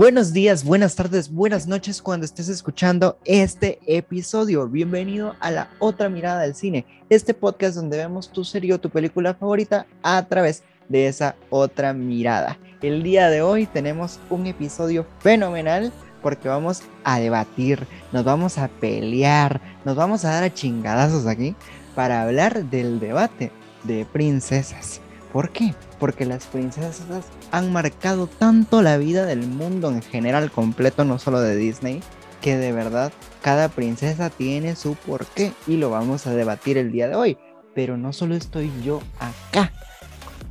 Buenos días, buenas tardes, buenas noches cuando estés escuchando este episodio. Bienvenido a la otra mirada del cine, este podcast donde vemos tu serie o tu película favorita a través de esa otra mirada. El día de hoy tenemos un episodio fenomenal porque vamos a debatir, nos vamos a pelear, nos vamos a dar a chingadazos aquí para hablar del debate de princesas. ¿Por qué? Porque las princesas han marcado tanto la vida del mundo en general completo, no solo de Disney, que de verdad cada princesa tiene su porqué y lo vamos a debatir el día de hoy. Pero no solo estoy yo acá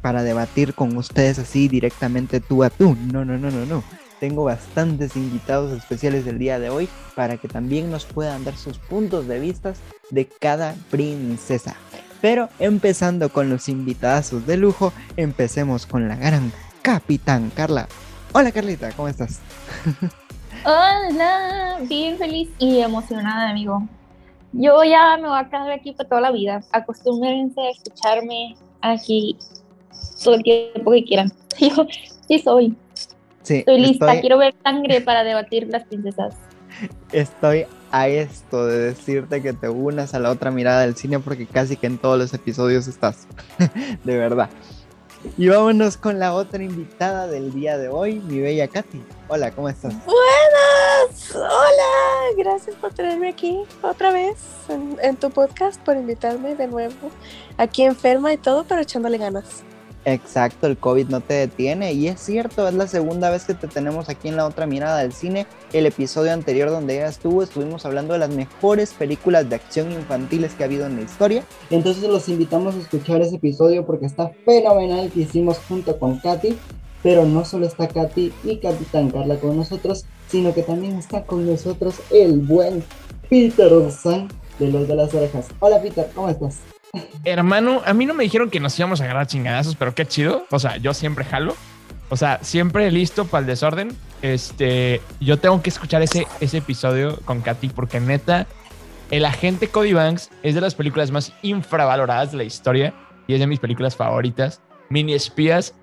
para debatir con ustedes así directamente tú a tú. No, no, no, no, no. Tengo bastantes invitados especiales del día de hoy para que también nos puedan dar sus puntos de vista de cada princesa. Pero empezando con los invitados de lujo, empecemos con la gran Capitán Carla. Hola Carlita, ¿cómo estás? Hola, bien feliz y emocionada, amigo. Yo ya me voy a quedar aquí para toda la vida. Acostúmbrense a escucharme aquí todo el tiempo que quieran. Yo sí soy. Sí, estoy lista, quiero ver sangre para debatir las princesas. Estoy a esto de decirte que te unas a la otra mirada del cine porque casi que en todos los episodios estás. de verdad. Y vámonos con la otra invitada del día de hoy, mi bella Katy. Hola, ¿cómo estás? Buenas, hola, gracias por tenerme aquí otra vez en, tu podcast, por invitarme de nuevo. Aquí enferma y todo, pero echándole ganas. Exacto, el COVID no te detiene y es cierto, es la segunda vez que te tenemos aquí en la otra mirada del cine. El episodio anterior donde ella estuvo, estuvimos hablando de las mejores películas de acción infantiles que ha habido en la historia. Entonces los invitamos a escuchar ese episodio porque está fenomenal que hicimos junto con Katy. Pero no solo está Katy y Capitán Carla con nosotros, sino que también está con nosotros el buen Peter San de los de las orejas. Hola Peter, ¿cómo estás? Hermano, a mí no me dijeron que nos íbamos a agarrar chingadazos, pero qué chido. O sea, yo siempre jalo. O sea, siempre listo para el desorden. Este, yo tengo que escuchar ese, ese episodio con Katy porque neta, el agente Cody Banks es de las películas más infravaloradas de la historia y es de mis películas favoritas. Mini espías,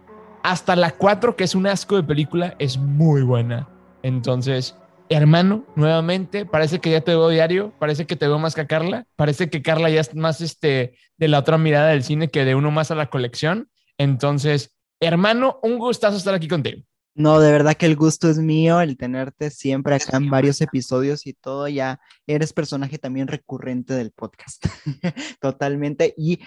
hasta la 4, que es un asco de película, es muy buena. Entonces, hermano, nuevamente, parece que ya te veo diario, parece que te veo más que a Carla, parece que Carla ya es más este, de la otra mirada del cine que de uno más a la colección. Entonces, hermano, un gustazo estar aquí contigo. No, de verdad que el gusto es mío, el tenerte siempre acá en varios episodios y todo, ya eres personaje también recurrente del podcast, totalmente. Y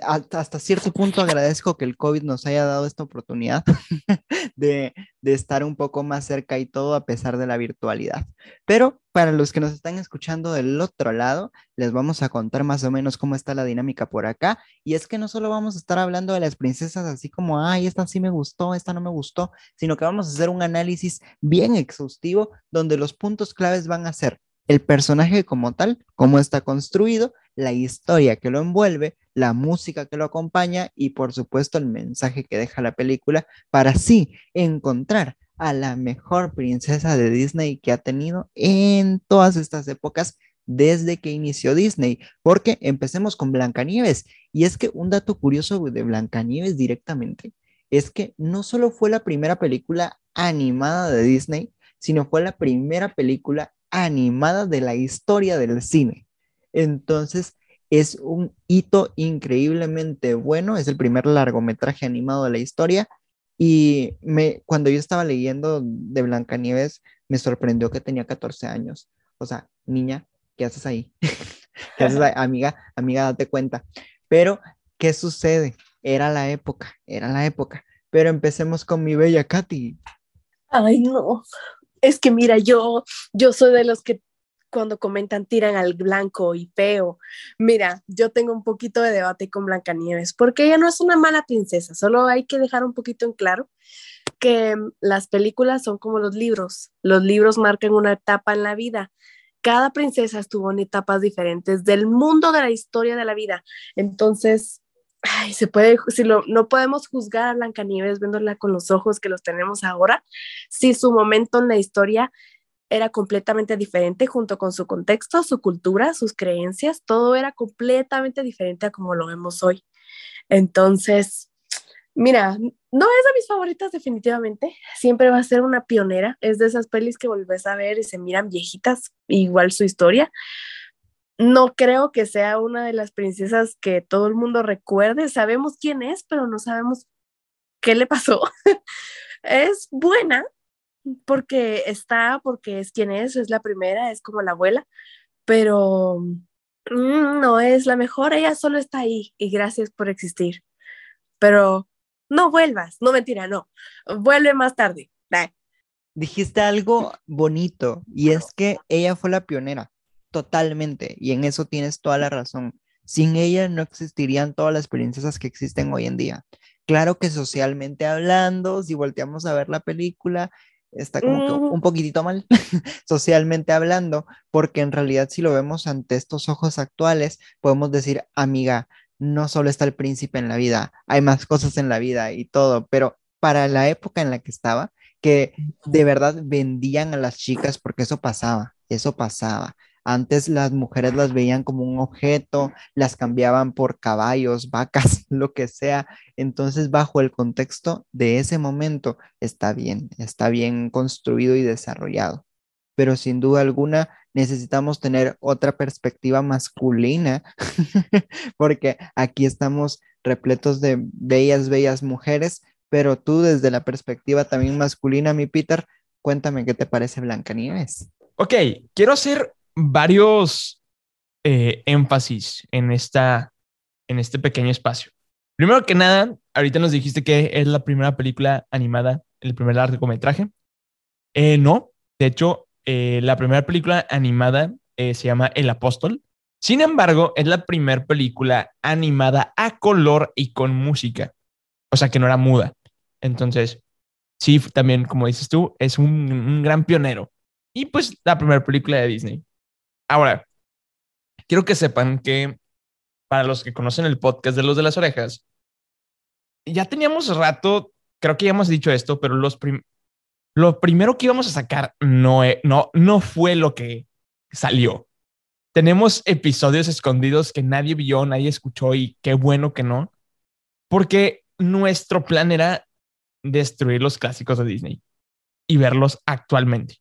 hasta cierto punto agradezco que el COVID nos haya dado esta oportunidad de, estar un poco más cerca y todo a pesar de la virtualidad. Pero para los que nos están escuchando del otro lado, les vamos a contar más o menos cómo está la dinámica por acá. Y es que no solo vamos a estar hablando de las princesas así como, ay, esta sí me gustó, esta no me gustó, sino que vamos a hacer un análisis bien exhaustivo donde los puntos claves van a ser el personaje como tal, cómo está construido, la historia que lo envuelve, la música que lo acompaña y por supuesto el mensaje que deja la película para así encontrar a la mejor princesa de Disney que ha tenido en todas estas épocas desde que inició Disney, porque empecemos con Blancanieves. Y es que un dato curioso de Blancanieves directamente es que no solo fue la primera película animada de Disney, sino fue la primera película animada de la historia del cine. Entonces, es un hito increíblemente bueno, es el primer largometraje animado de la historia y me, cuando yo estaba leyendo de Blancanieves me sorprendió que tenía 14 años. O sea, niña, ¿qué haces ahí? ¿Qué haces? Amiga, amiga, date cuenta. Pero, ¿qué sucede? Era la época, era la época. Pero empecemos con mi bella Katy. Ay, no. Es que mira, yo, yo soy de los que cuando comentan tiran al blanco y feo. Mira, yo tengo un poquito de debate con Blancanieves, porque ella no es una mala princesa, solo hay que dejar un poquito en claro que mm, las películas son como los libros. Los libros marcan una etapa en la vida. Cada princesa estuvo en etapas diferentes del mundo de la historia de la vida. Entonces, ay, se puede, si lo, no podemos juzgar a Blancanieves viéndola con los ojos que los tenemos ahora, si su momento en la historia era completamente diferente junto con su contexto, su cultura, sus creencias, todo era completamente diferente a como lo vemos hoy. Entonces, Mira, no es de mis favoritas definitivamente, siempre va a ser una pionera, es de esas pelis que volvés a ver y se miran viejitas, igual su historia. No creo que sea una de las princesas que todo el mundo recuerde, sabemos quién es, pero no sabemos qué le pasó. es buena porque está, porque es quien es, es la primera, es como la abuela, pero mm, no es la mejor, ella solo está ahí y gracias por existir. Pero no vuelvas, no mentira, no, vuelve más tarde. Dijiste algo bonito y es que ella fue la pionera, totalmente, y en eso tienes toda la razón. Sin ella no existirían todas las princesas que existen hoy en día. Claro que socialmente hablando, si volteamos a ver la película, está como que un poquitito mal socialmente hablando, porque en realidad si lo vemos ante estos ojos actuales, podemos decir, amiga, no solo está el príncipe en la vida, hay más cosas en la vida y todo, pero para la época en la que estaba, que de verdad vendían a las chicas porque eso pasaba, eso pasaba. Antes las mujeres las veían como un objeto, las cambiaban por caballos, vacas, lo que sea. Entonces, bajo el contexto de ese momento, está bien, está bien construido y desarrollado. Pero sin duda alguna, necesitamos tener otra perspectiva masculina, porque aquí estamos repletos de bellas, bellas mujeres, pero tú desde la perspectiva también masculina, mi Peter, cuéntame qué te parece Blancanieves. Ok, quiero hacer varios eh, énfasis en, esta, en este pequeño espacio. Primero que nada, ahorita nos dijiste que es la primera película animada, el primer largometraje. Eh, no, de hecho, eh, la primera película animada se llama El Apóstol. Sin embargo, es la primera película animada a color y con música. O sea, que no era muda. Entonces, sí, también, como dices tú, es un gran pionero. Y pues la primera película de Disney. Ahora, quiero que sepan que para los que conocen el podcast de los de las orejas, ya teníamos rato, creo que ya hemos dicho esto, pero los lo primero que íbamos a sacar no, e, no, no fue lo que salió. Tenemos episodios escondidos que nadie vio, nadie escuchó y qué bueno que no, porque nuestro plan era destruir los clásicos de Disney y verlos actualmente.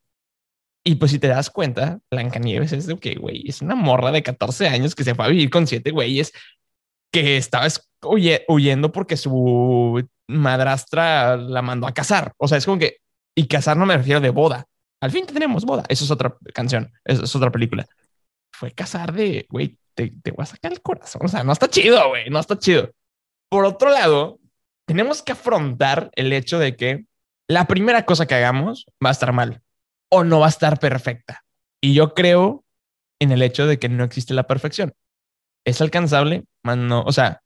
Y pues si te das cuenta, Blancanieves es de que, güey, es una morra de 14 años que se fue a vivir con siete güeyes que estaba huyendo porque su madrastra la mandó a casar. O sea, es como que, y casar no me refiero de boda. Al fin tenemos boda. Eso es otra canción, eso es otra película. Fue casar de, güey, te, te voy a sacar el corazón. O sea, no está chido, güey, no está chido. Por otro lado, tenemos que afrontar el hecho de que la primera cosa que hagamos va a estar mal o no va a estar perfecta. Y yo creo en el hecho de que no existe la perfección. Es alcanzable, más no, o sea,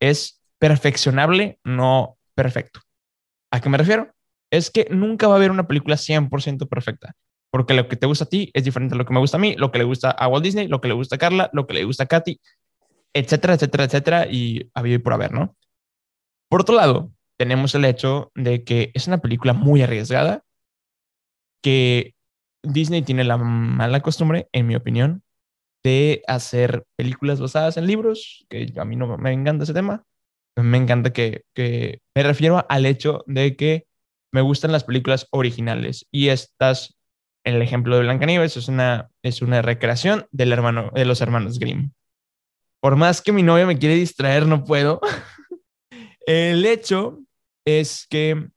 es perfeccionable, no perfecto. ¿A qué me refiero? Es que nunca va a haber una película 100% perfecta, porque lo que te gusta a ti es diferente a lo que me gusta a mí, lo que le gusta a Walt Disney, lo que le gusta a Carla, lo que le gusta a Katy, etcétera, etcétera, etcétera, y habido y por haber, ¿no? Por otro lado, tenemos el hecho de que es una película muy arriesgada, que Disney tiene la mala costumbre, en mi opinión, de hacer películas basadas en libros, que a mí no me encanta ese tema. Me encanta que, que me refiero al hecho de que me gustan las películas originales y estas, el ejemplo de Blancanieves es una, es una recreación del hermano, de los hermanos Grimm. Por más que mi novia me quiere distraer, no puedo. el hecho es que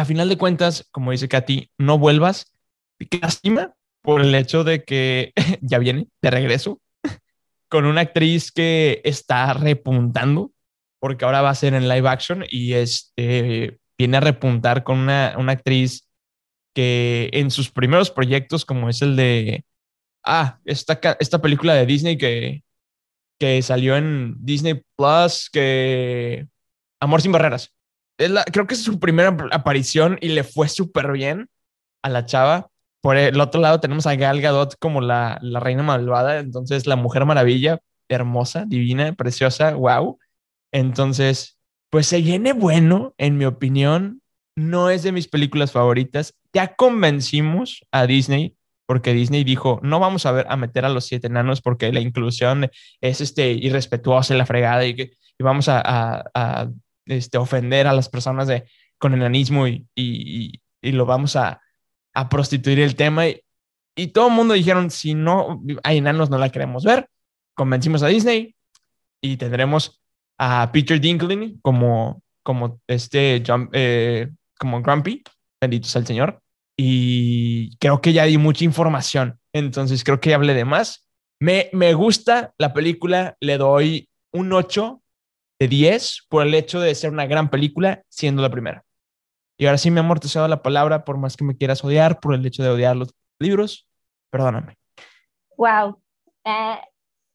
a final de cuentas, como dice Katy, no vuelvas. Qué lástima por el hecho de que ya viene de regreso con una actriz que está repuntando, porque ahora va a ser en live action y este, viene a repuntar con una, una actriz que en sus primeros proyectos, como es el de, ah, esta, esta película de Disney que, que salió en Disney Plus, que Amor sin Barreras creo que es su primera aparición y le fue súper bien a la chava. Por el otro lado tenemos a Gal Gadot como la, la reina malvada, entonces la mujer maravilla, hermosa, divina, preciosa, wow. Entonces, pues se viene bueno, en mi opinión. No es de mis películas favoritas. Ya convencimos a Disney porque Disney dijo, no vamos a ver a meter a los siete enanos porque la inclusión es este irrespetuosa y la fregada y, y vamos a este, ofender a las personas de, con enanismo y, y, y lo vamos a, a, prostituir el tema. Y, y todo el mundo dijeron, si no hay enanos, no la queremos ver. Convencimos a Disney y tendremos a Peter Dinklage como, como este, eh, como Grumpy, bendito sea el Señor. Y creo que ya di mucha información, entonces creo que hablé de más. Me, me gusta la película, le doy un 8 de 10 por el hecho de ser una gran película, siendo la primera. Y ahora sí me ha amortizado la palabra, por más que me quieras odiar, por el hecho de odiar los libros, perdóname. Wow. Uh,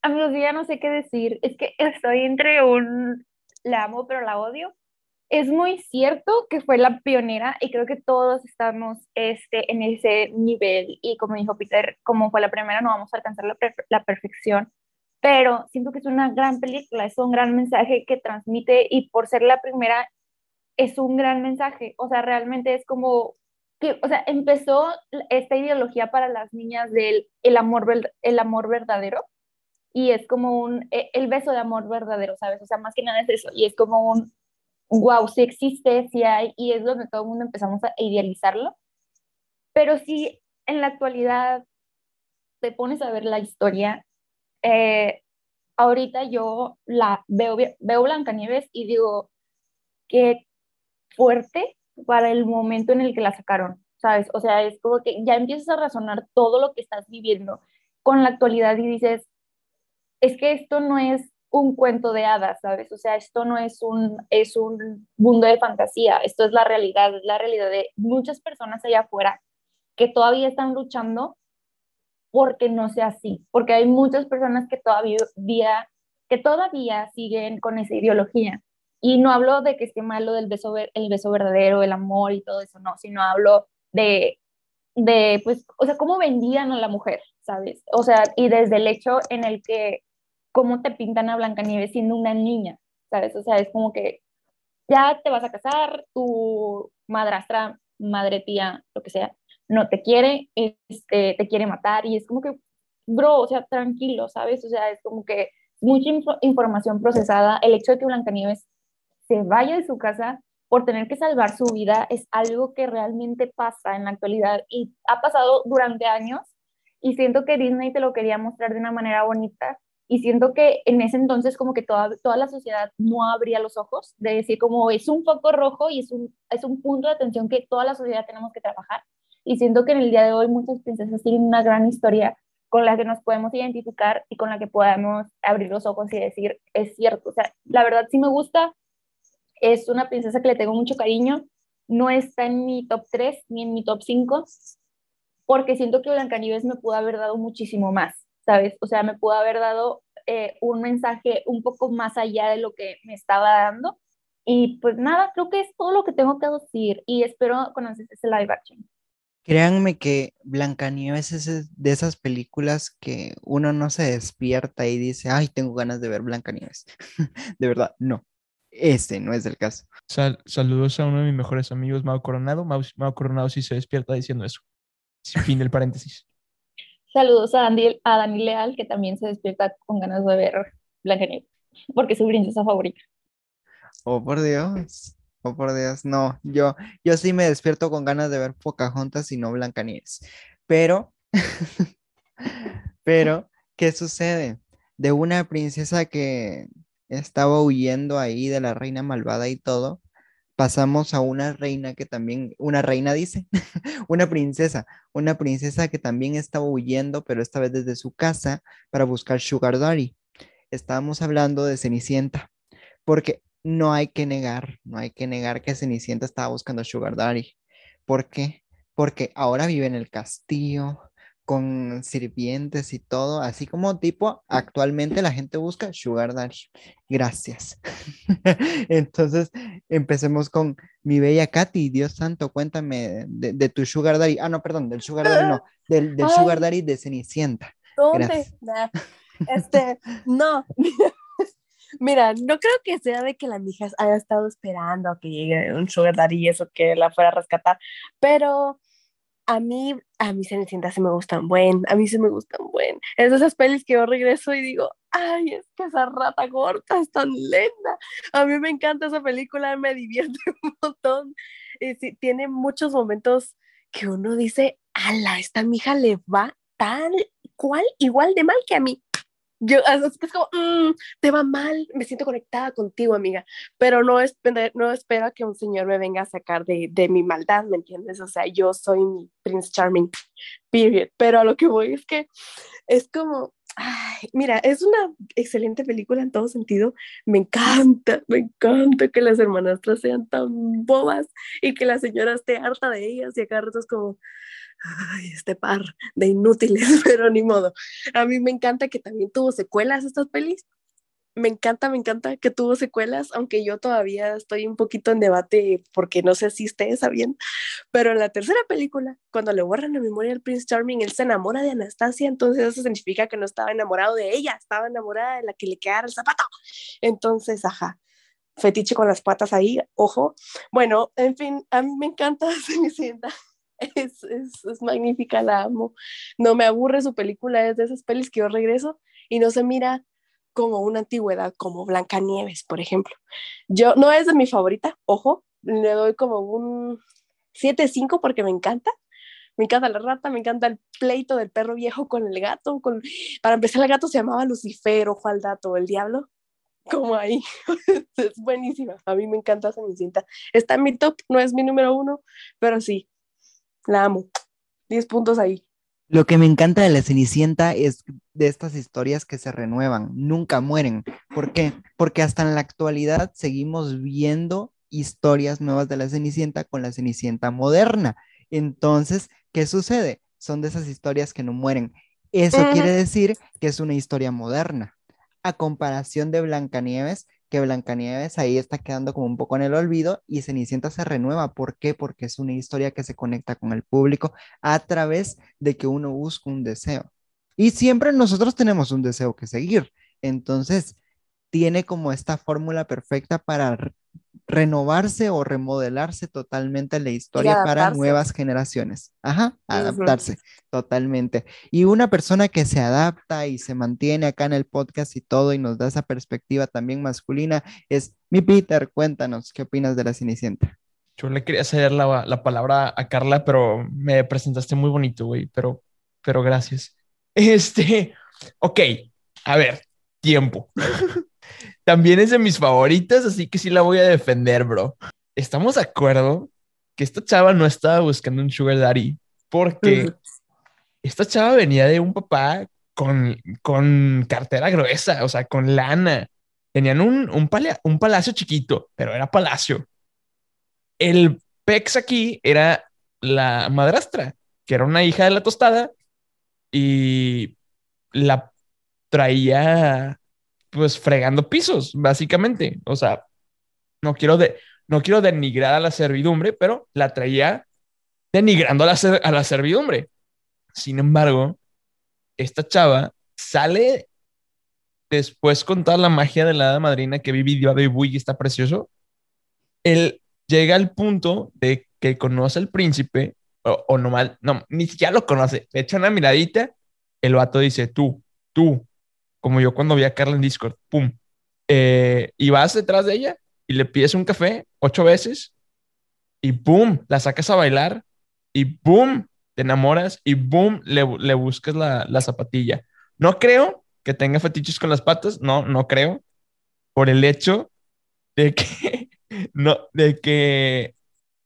amigos, ya no sé qué decir. Es que estoy entre un la amo, pero la odio. Es muy cierto que fue la pionera y creo que todos estamos este, en ese nivel y como dijo Peter, como fue la primera no vamos a alcanzar la, la perfección, pero siento que es una gran película, es un gran mensaje que transmite y por ser la primera es un gran mensaje, o sea, realmente es como que, o sea, empezó esta ideología para las niñas del el amor, el amor verdadero y es como un, e, el beso de amor verdadero, ¿sabes? O sea, más que nada es eso y es como un, wow, sí existe, sí hay y es donde todo el mundo empezamos a idealizarlo, pero sí, en la actualidad te pones a ver la historia, eh, ahorita yo la veo, veo Blancanieves y digo, que fuerte para el momento en el que la sacaron, ¿sabes? O sea, es como que ya empiezas a razonar todo lo que estás viviendo con la actualidad y dices, es que esto no es un cuento de hadas, ¿sabes? O sea, esto no es un, es un mundo de fantasía, esto es la realidad, la realidad de muchas personas allá afuera que todavía están luchando porque no sea así, porque hay muchas personas que todavía, que todavía siguen con esa ideología. Y no hablo de que esté malo del beso, el beso verdadero, el amor y todo eso, no, sino hablo de, de, pues, o sea, cómo vendían a la mujer, ¿sabes? O sea, y desde el hecho en el que, cómo te pintan a Blancanieves siendo una niña, ¿sabes? O sea, es como que ya te vas a casar, tu madrastra, madre, tía, lo que sea, no te quiere, este, te quiere matar y es como que, bro, o sea, tranquilo, ¿sabes? O sea, es como que mucha información procesada, el hecho de que Blancanieves se vaya de su casa por tener que salvar su vida es algo que realmente pasa en la actualidad y ha pasado durante años y siento que Disney te lo quería mostrar de una manera bonita y siento que en ese entonces como que toda, toda la sociedad no abría los ojos de decir como es un foco rojo y es un, es un punto de atención que toda la sociedad tenemos que trabajar y siento que en el día de hoy muchas princesas tienen una gran historia con la que nos podemos identificar y con la que podemos abrir los ojos y decir, es cierto, o sea, la verdad sí me gusta, es una princesa que le tengo mucho cariño. No está en mi top 3 ni en mi top 5, porque siento que Blancanieves me pudo haber dado muchísimo más, ¿sabes? O sea, me pudo haber dado eh, un mensaje un poco más allá de lo que me estaba dando. Y pues nada, creo que es todo lo que tengo que decir y espero conocer ese live action. Créanme que Blancanieves es de esas películas que uno no se despierta y dice, ay, tengo ganas de ver Blancanieves. de verdad, no. Este no es el caso. saludos a uno de mis mejores amigos, Mau Coronado. Mau, Coronado sí se despierta diciendo eso. Fin del paréntesis. Saludos a, Daniel, a Dani Leal, que también se despierta con ganas de ver Blancanieves, porque es su princesa favorita. Oh, por Dios. Oh, por Dios. No, yo, yo sí me despierto con ganas de ver Pocahontas y no Blancanieves. Pero, pero, ¿qué sucede? De una princesa que estaba huyendo ahí de la reina malvada y todo, pasamos a una reina que también, una reina dice, una princesa, una princesa que también estaba huyendo, pero esta vez desde su casa para buscar Sugar Daddy. Estábamos hablando de Cenicienta, porque no hay que negar, no hay que negar que Cenicienta estaba buscando Sugar Daddy. ¿Por qué? Porque ahora vive en el castillo, con sirvientes y todo, así como tipo, actualmente la gente busca Sugar Daddy. Gracias. Entonces, empecemos con mi bella Katy. Dios santo, cuéntame de, tu Sugar Daddy. Ah, no, perdón, del Sugar Daddy, no, del, Sugar Daddy de Cenicienta. ¿Dónde? Este, no. Mira, no creo que sea de que la mija haya estado esperando a que llegue un Sugar Daddy y eso que la fuera a rescatar, pero a mí, a mí Cenicienta sí me gustan buen, a mí sí me gustan buen. Es de esas pelis que yo regreso y digo, ay, es que esa rata gorda es tan lenta. A mí me encanta esa película, me divierte un montón. Y sí, tiene muchos momentos que uno dice, ala, esta mija le va tal cual, igual de mal que a mí. Yo, es que es como, mm, te va mal, me siento conectada contigo, amiga, pero no, es, no espero que un señor me venga a sacar de, de mi maldad, ¿me entiendes? O sea, yo soy mi Prince Charming, period, pero a lo que voy es que es como, ay, mira, es una excelente película en todo sentido, me encanta, me encanta que las hermanastras sean tan bobas y que la señora esté harta de ellas y acá es como, ay, este par de inútiles, pero ni modo. A mí me encanta que también tuvo secuelas estas pelis. Me encanta, me encanta que tuvo secuelas, aunque yo todavía estoy un poquito en debate porque no sé si ustedes sabían, pero en la tercera película, cuando le borran la memoria al Prince Charming, él se enamora de Anastasia, entonces eso significa que no estaba enamorado de ella, estaba enamorada de la que le quedara el zapato. Entonces, ajá, fetiche con las patas ahí, ojo. Bueno, en fin, a mí me encanta Cenicienta. es, es, es, magnífica, la amo. No me aburre su película, es de esas pelis que yo regreso y no se mira como una antigüedad, como Blancanieves, por ejemplo. Yo, no es de mi favorita, ojo, le doy como un 7-5 porque me encanta. Me encanta la rata, me encanta el pleito del perro viejo con el gato. Con... Para empezar, el gato se llamaba Lucifer, ojo al dato, el diablo como ahí. es buenísima. A mí me encanta Cenicienta. Está en mi top, no es mi número uno, pero sí, la amo. 10 puntos ahí. Lo que me encanta de la Cenicienta es de estas historias que se renuevan, nunca mueren. ¿Por qué? Porque hasta en la actualidad seguimos viendo historias nuevas de la Cenicienta con la Cenicienta moderna. Entonces, ¿qué sucede? Son de esas historias que no mueren. Eso quiere decir que es una historia moderna. A comparación de Blancanieves, que Blancanieves ahí está quedando como un poco en el olvido y Cenicienta se renueva. ¿Por qué? Porque es una historia que se conecta con el público a través de que uno busca un deseo. Y siempre nosotros tenemos un deseo que seguir. Entonces, tiene como esta fórmula perfecta para renovarse o remodelarse totalmente la historia para nuevas generaciones. Ajá, adaptarse totalmente. Y una persona que se adapta y se mantiene acá en el podcast y todo y nos da esa perspectiva también masculina es mi Peter. Cuéntanos, ¿qué opinas de la Cenicienta? Yo le quería ceder la, la palabra a Carla, pero me presentaste muy bonito, güey, pero, pero gracias. Este, ok, a ver, tiempo. También es de mis favoritas, así que sí la voy a defender, bro. Estamos de acuerdo que esta chava no estaba buscando un sugar daddy porque esta chava venía de un papá con, con cartera gruesa, o sea, con lana. Tenían un, un, un palacio chiquito, pero era palacio. El pex aquí era la madrastra, que era una hija de la tostada y la traía pues fregando pisos, básicamente. O sea, no quiero, de, no quiero denigrar a la servidumbre, pero la traía denigrando a la, a la servidumbre. Sin embargo, esta chava sale después con toda la magia de la hada madrina que vive de y está precioso. Él llega al punto de que conoce al príncipe, o, o no mal, no, ni siquiera lo conoce, le echa una miradita, el vato dice, tú, tú, como yo cuando vi a Carla en Discord, pum, eh, y vas detrás de ella y le pides un café ocho veces y pum, la sacas a bailar y pum, te enamoras y pum, le, le buscas la, la, zapatilla. No creo que tenga fetiches con las patas, no, no creo, por el hecho de que, no, de que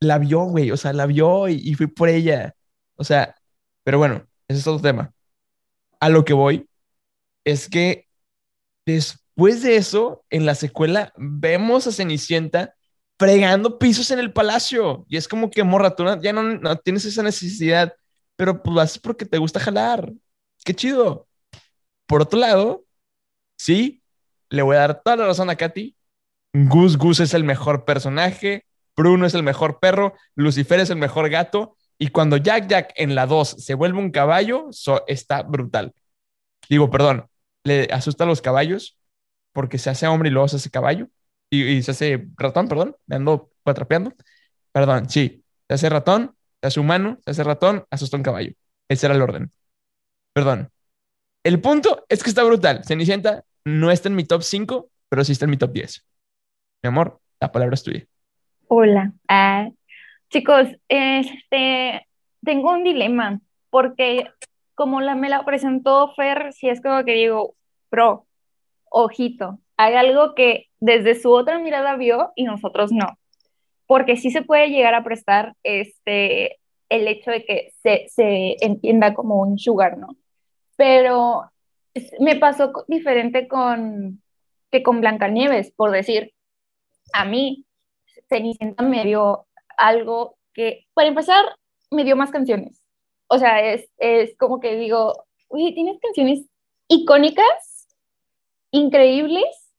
la vio, güey, o sea, la vio y, y fui por ella, o sea, pero bueno, ese es otro tema. A lo que voy es que después de eso, en la secuela, vemos a Cenicienta fregando pisos en el palacio. Y es como que, morra, tú ya no, no tienes esa necesidad, pero pues lo haces porque te gusta jalar. Qué chido. Por otro lado, sí, le voy a dar toda la razón a Katy. Gus Gus es el mejor personaje, Bruno es el mejor perro, Lucifer es el mejor gato, y cuando Jack Jack en la 2 se vuelve un caballo, está brutal. Digo, perdón, le asusta a los caballos porque se hace hombre y luego se hace caballo y, se hace ratón, perdón, me ando patrapeando. Perdón, sí, se hace ratón, se hace humano, se hace ratón, asusta un caballo. Ese era el orden. Perdón. El punto es que está brutal. Cenicienta, no está en mi top 5, pero sí está en mi top 10. Mi amor, la palabra es tuya. Hola. Ah, chicos, este, tengo un dilema porque como la, me la presentó Fer, si es como que digo, pro, ojito, hay algo que desde su otra mirada vio y nosotros no. Porque sí se puede llegar a prestar este, el hecho de que se, se entienda como un sugar, ¿no? Pero me pasó diferente con que con Blancanieves, por decir, a mí Cenicienta me dio algo que, para empezar, me dio más canciones. O sea, es, es como que digo, oye, tienes canciones icónicas, increíbles,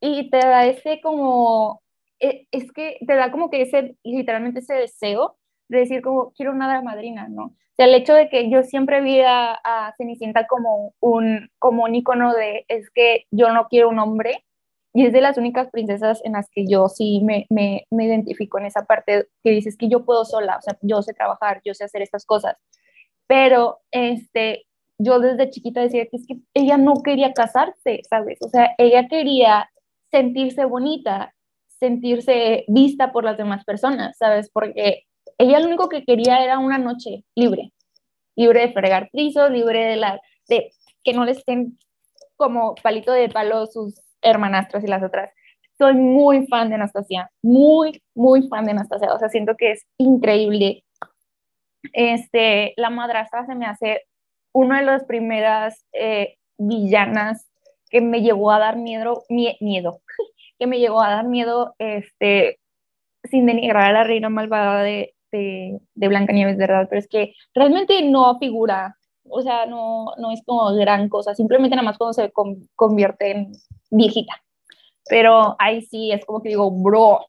y te da ese como, e, es que te da como que ese, literalmente ese deseo de decir como, quiero una madrina, ¿no? O sea, el hecho de que yo siempre vi a, Cenicienta como un, como un icono de, es que yo no quiero un hombre, y es de las únicas princesas en las que yo sí me, me, me identifico en esa parte que dices que yo puedo sola, o sea, yo sé trabajar, yo sé hacer estas cosas. Pero este, yo desde chiquita decía que es que ella no quería casarse, ¿sabes? O sea, ella quería sentirse bonita, sentirse vista por las demás personas, ¿sabes? Porque ella lo único que quería era una noche libre, libre de fregar pisos, libre de, la, de que no le estén como palito de palo sus hermanastros y las otras. Soy muy fan de Anastasia, muy, muy fan de Anastasia. O sea, siento que es increíble. Este, la madrastra se me hace una de las primeras eh, villanas que me llegó a dar miedo, miedo, que me llegó a dar miedo, este, sin denigrar a la reina malvada de, de, de Blancanieves, ¿verdad? Pero es que realmente no figura, o sea, no, no es como gran cosa, simplemente nada más cuando se convierte en viejita. Pero ahí sí es como que digo, bro,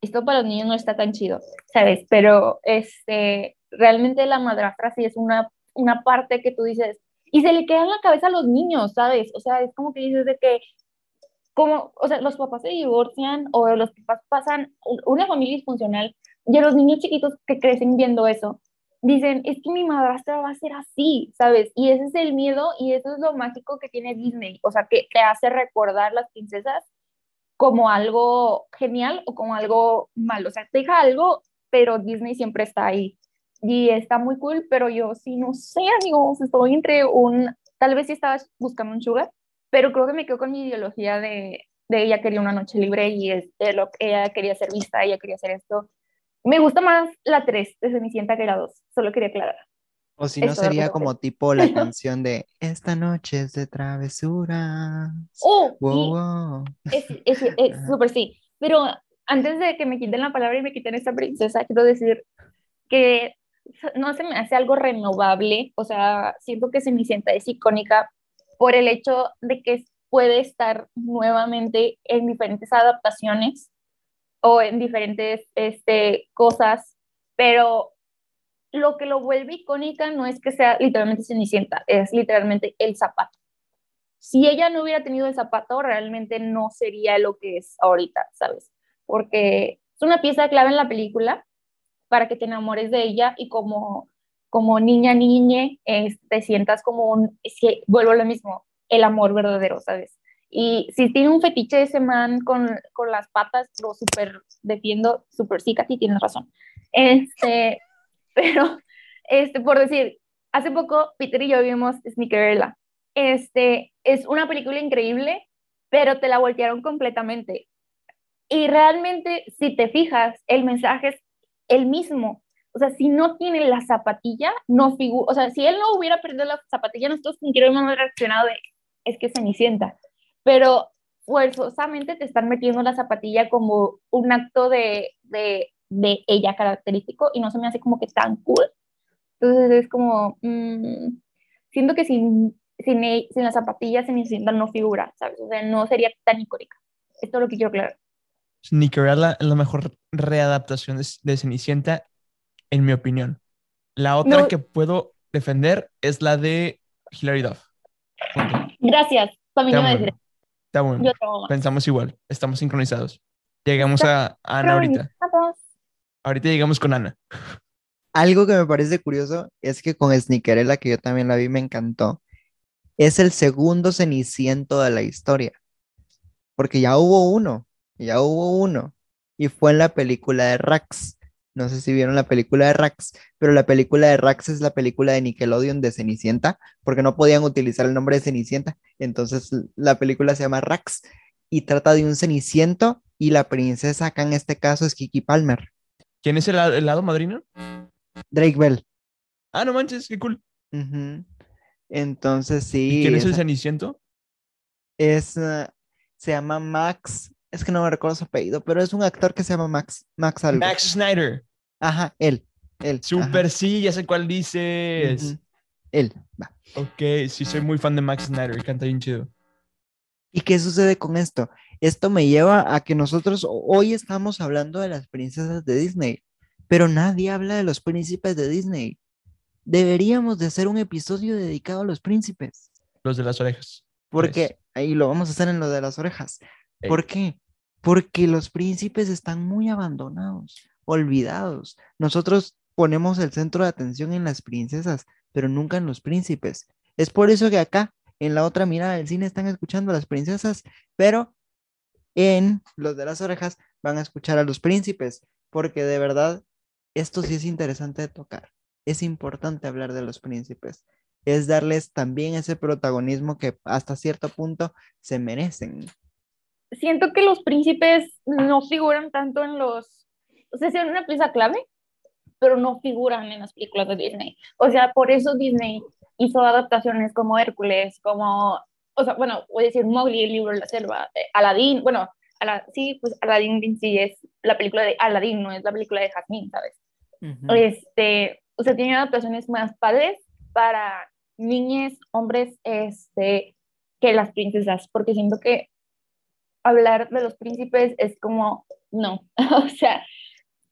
esto para los niños no está tan chido, ¿sabes? Pero este, realmente la madrastra sí es una, una parte que tú dices, y se le queda en la cabeza a los niños, ¿sabes? O sea, es como que dices de que, como, o sea, los papás se divorcian o los papás pasan una familia disfuncional y a los niños chiquitos que crecen viendo eso, dicen, es que mi madrastra va a ser así, ¿sabes? Y ese es el miedo y eso es lo mágico que tiene Disney, o sea, que te hace recordar las princesas como algo genial o como algo malo, o sea, te deja algo, pero Disney siempre está ahí. Y está muy cool, pero yo sí no sé, amigos, estoy entre un, tal vez sí estaba buscando un sugar, pero creo que me quedo con mi ideología de, de ella quería una noche libre y es de lo ella quería ser vista, ella quería hacer esto, me gusta más la 3 de Cenicienta que la 2, solo quería aclarar. O si no, sería como tipo la canción de Esta noche es de travesura. Oh, wow, es, es súper sí. Pero antes de que me quiten la palabra y me quiten esta princesa, quiero decir que no se me hace algo renovable. O sea, siento que Cenicienta es icónica por el hecho de que puede estar nuevamente en diferentes adaptaciones o en diferentes este, cosas, pero lo que lo vuelve icónica no es que sea literalmente Cenicienta, es literalmente el zapato. Si ella no hubiera tenido el zapato, realmente no sería lo que es ahorita, ¿sabes? Porque es una pieza clave en la película para que te enamores de ella y como, como niña, niñe, te sientas como un, es vuelvo a lo mismo, el amor verdadero, ¿sabes? Y si tiene un fetiche ese man con, con las patas, lo súper defiendo, súper sí, Katy, tienes razón. Este, pero, este, por decir, hace poco Peter y yo vimos Sneakerella. Este, es una película increíble, pero te la voltearon completamente. Y realmente, si te fijas, el mensaje es el mismo. O sea, si no tiene la zapatilla, no figura. O sea, si él no hubiera perdido la zapatilla, nosotros ni hemos reaccionado de, es que Cenicienta pero forzosamente te están metiendo la zapatilla como un acto de, de, de ella característico y no se me hace como que tan cool. Entonces es como, mmm, siento que sin, sin, e, sin la zapatilla Cenicienta no figura, ¿sabes? O sea, no sería tan icónica. Esto es lo que quiero aclarar. Sneakerella es la mejor readaptación de, Cenicienta, en mi opinión. La otra que puedo defender es la de Hilary Duff. Gracias. También iba a decir. Está bueno. Pensamos igual. Estamos sincronizados. Llegamos a Ana ahorita. Ahorita llegamos con Ana. Algo que me parece curioso es que con Sneakerella, que yo también la vi, me encantó. es el segundo ceniciento de la historia. Porque ya hubo uno, ya hubo uno. Y fue en la película de Rax. No sé si vieron la película de Rax, pero la película de Rax es la película de Nickelodeon de Cenicienta, porque no podían utilizar el nombre de Cenicienta. Entonces la película se llama Rax y trata de un ceniciento y la princesa acá en este caso es Kiki Palmer. ¿Quién es el, el lado madrino? Drake Bell. Ah, no manches, qué cool. Entonces sí. ¿Y quién es el ceniciento? es, eh, se llama Max, es que no me recuerdo su apellido, pero es un actor que se llama Max, Max algo. Max Snyder. Ajá, él, él. Super, ajá, sí, ya sé cuál dices. Él, va. Ok, sí, soy muy fan de Max Snyder, canta bien chido. ¿Y qué sucede con esto? Esto me lleva a que nosotros ho- hoy estamos hablando de las princesas de Disney, pero nadie habla de los príncipes de Disney. Deberíamos de hacer un episodio dedicado a los príncipes, Los de las orejas. porque ahí lo vamos a hacer en lo de las orejas. Ey. ¿Por qué? Porque los príncipes están muy abandonados, olvidados. Nosotros ponemos el centro de atención en las princesas, pero nunca en los príncipes. Es por eso que acá, en la otra mirada del cine, están escuchando a las princesas, pero en los de las orejas van a escuchar a los príncipes, porque de verdad, esto sí es interesante de tocar. Es importante hablar de los príncipes. Es darles también ese protagonismo que hasta cierto punto se merecen. Siento que los príncipes no figuran tanto en los. O sea, son una pieza clave, pero no figuran en las películas de Disney. O sea, por eso Disney hizo adaptaciones como Hércules, como. O sea, bueno, voy a decir Mowgli, el libro de la selva, eh, Aladdin, bueno, Ala- sí, pues Aladdin sí es la película de Aladdin, no es la película de Jasmine, ¿sabes? Ujú. este, o sea, tiene adaptaciones más padres para niñas, hombres, este, que las princesas, porque siento que hablar de los príncipes es como, no, o sea,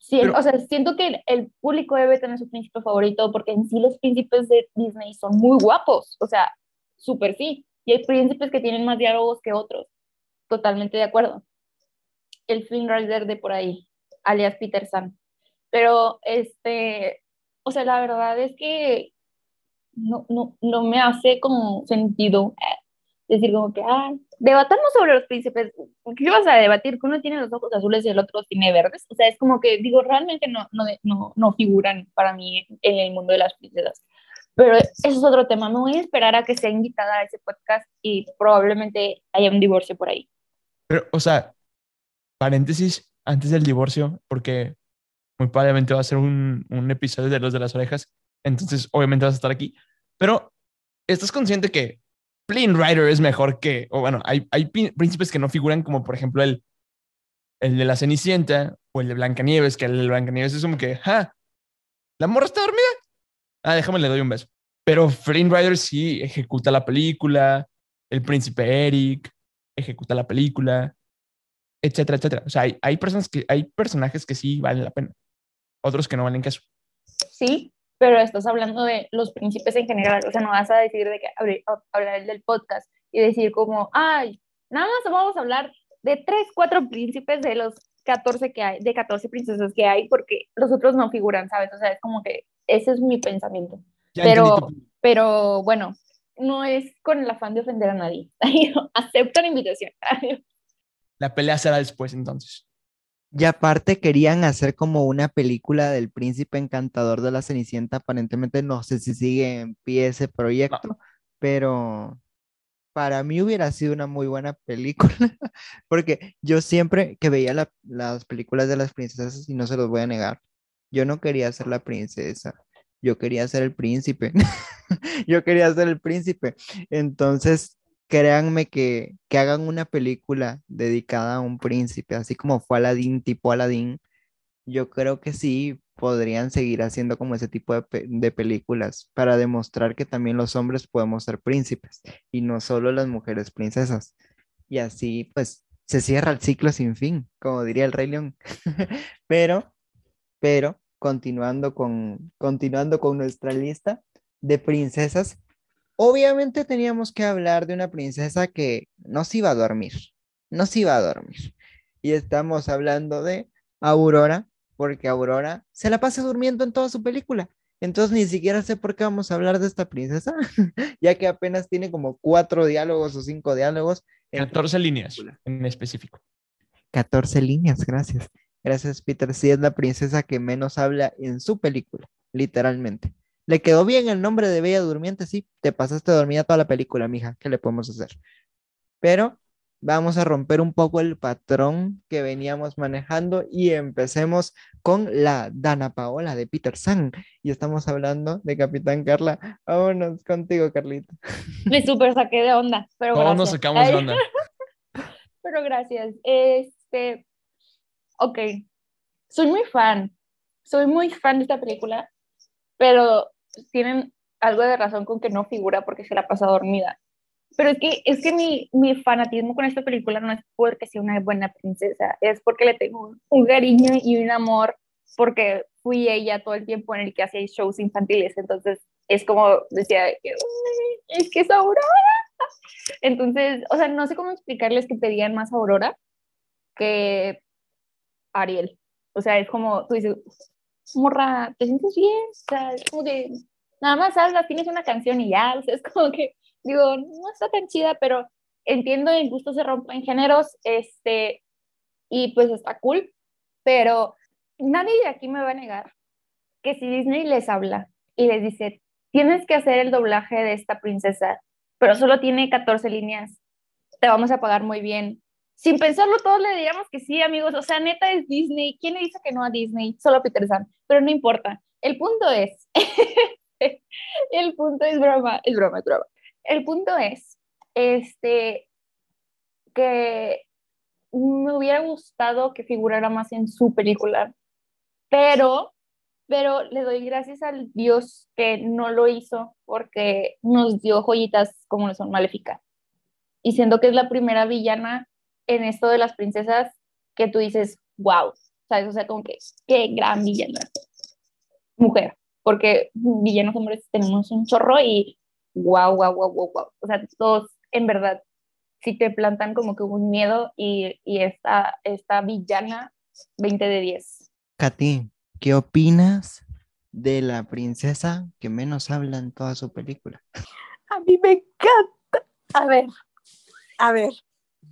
sí, Pero- o sea, siento que el, el público debe tener su príncipe favorito, porque en sí los príncipes de Disney son muy guapos, o sea, súper sí, y hay príncipes que tienen más diálogos que otros, totalmente de acuerdo. El Flynn Rider de por ahí, alias Peter. Pero, este, o sea, la verdad es que no, no, no me hace como sentido eh, decir como que, ah, debatamos sobre los príncipes. ¿Qué vas a debatir? Que uno tiene los ojos azules y el otro tiene verdes. O sea, es como que, digo, realmente no, no, no, no figuran para mí en el mundo de las princesas. Pero eso es otro tema. Me voy a esperar a que sea invitada a ese podcast y probablemente haya un divorcio por ahí. Pero, o sea, paréntesis, antes del divorcio, porque muy probablemente va a ser un, un episodio de Los de las Orejas, entonces obviamente vas a estar aquí, pero ¿estás consciente que Flynn Rider es mejor que, o bueno, hay, hay príncipes que no figuran como por ejemplo el, el de la Cenicienta o el de Blancanieves, que el de Blancanieves es como que, ja, ¿la morra está dormida? Ah, déjame le doy un beso. Pero Flynn Rider sí ejecuta la película, el príncipe Eric ejecuta la película, etcétera, etcétera. O sea, hay, hay personas que, hay personajes que sí valen la pena, otros que no valen queso. Sí, pero estás hablando de los príncipes en general. O sea, no vas a decir de que abrir- hablar del podcast y decir como, ay, nada más vamos a hablar de tres, cuatro príncipes de los 14 que hay, de 14 princesas que hay, porque los otros no figuran, ¿sabes? O sea, es como que ese es mi pensamiento. Ya Pero- entendí. Pero bueno, no es con el afán de ofender a nadie. Acepto la invitación. La pelea será después entonces. Y aparte querían hacer como una película del príncipe encantador de la Cenicienta. Aparentemente no sé si sigue en pie ese proyecto, pero para mí hubiera sido una muy buena película. Porque yo siempre que veía la- las películas de las princesas, y no se los voy a negar, yo no quería ser la princesa, yo quería ser el príncipe. Yo quería ser el príncipe. Entonces, créanme que, que hagan una película dedicada a un príncipe, así como fue Aladdin, tipo Aladdin, yo creo que sí podrían seguir haciendo como ese tipo de, de películas para demostrar que también los hombres podemos ser príncipes y no solo las mujeres princesas. Y así, pues, se cierra el ciclo sin fin, como diría el Rey León. Pero, pero, continuando con, continuando con nuestra lista de princesas, obviamente teníamos que hablar de una princesa que no se iba a dormir, no se iba a dormir. Y estamos hablando de Aurora, porque Aurora se la pasa durmiendo en toda su película. Entonces ni siquiera sé por qué vamos a hablar de esta princesa, ya que apenas tiene como cuatro diálogos o cinco diálogos. en 14 líneas en específico. 14 líneas, gracias. Gracias, Peter. Sí, es la princesa que menos habla en su película, literalmente. Le quedó bien el nombre de Bella Durmiente, sí. Te pasaste dormida toda la película, mija. ¿Qué le podemos hacer? Pero vamos a romper un poco el patrón que veníamos manejando y empecemos con la Dana Paola de Peter San. Y estamos hablando de Capitán Carla. Vámonos contigo, Carlita. Me super saqué de onda, pero Todos gracias. nos sacamos de onda. Pero gracias. Este, ok, soy muy fan, soy muy fan de esta película, pero tienen algo de razón con que no figura porque se la pasa dormida. Pero es que, es que mi, mi fanatismo con esta película no es porque sea una buena princesa, es porque le tengo un, un cariño y un amor porque fui ella todo el tiempo en el que hacía shows infantiles, entonces es como decía, que, "Ay, es que es Aurora. Entonces, o sea, no sé cómo explicarles que pedían más Aurora que Ariel. O sea, es como, tú dices, morra, ¿te sientes bien? O sea, es como de, nada más hablas, tienes una canción y ya, o sea, es como que, digo, no está tan chida, pero entiendo, el gusto se rompe en géneros, este, y pues está cool, pero nadie de aquí me va a negar que si Disney les habla y les dice, tienes que hacer el doblaje de esta princesa, pero solo tiene 14 líneas, te vamos a pagar muy bien. Sin pensarlo, todos le diríamos que sí, amigos. O sea, neta es Disney. ¿Quién le dice que no a Disney? Solo Peter San. Pero no importa. El punto es, el punto es broma, es broma, es broma. El punto es, este, que me hubiera gustado que figurara más en su película, pero, pero le doy gracias al Dios que no lo hizo porque nos dio joyitas como lo son Maléfica. Y siendo que es la primera villana en esto de las princesas que tú dices, wow, ¿sabes? O sea, como que qué gran villana. Mujer, porque villanos hombres tenemos un chorro y wow, wow, wow, wow, wow. O sea, todos en verdad sí te plantan como que un miedo y, y esta, esta villana 20 de 10. Katy, ¿qué opinas de la princesa que menos habla en toda su película? A mí me encanta. A ver, a ver,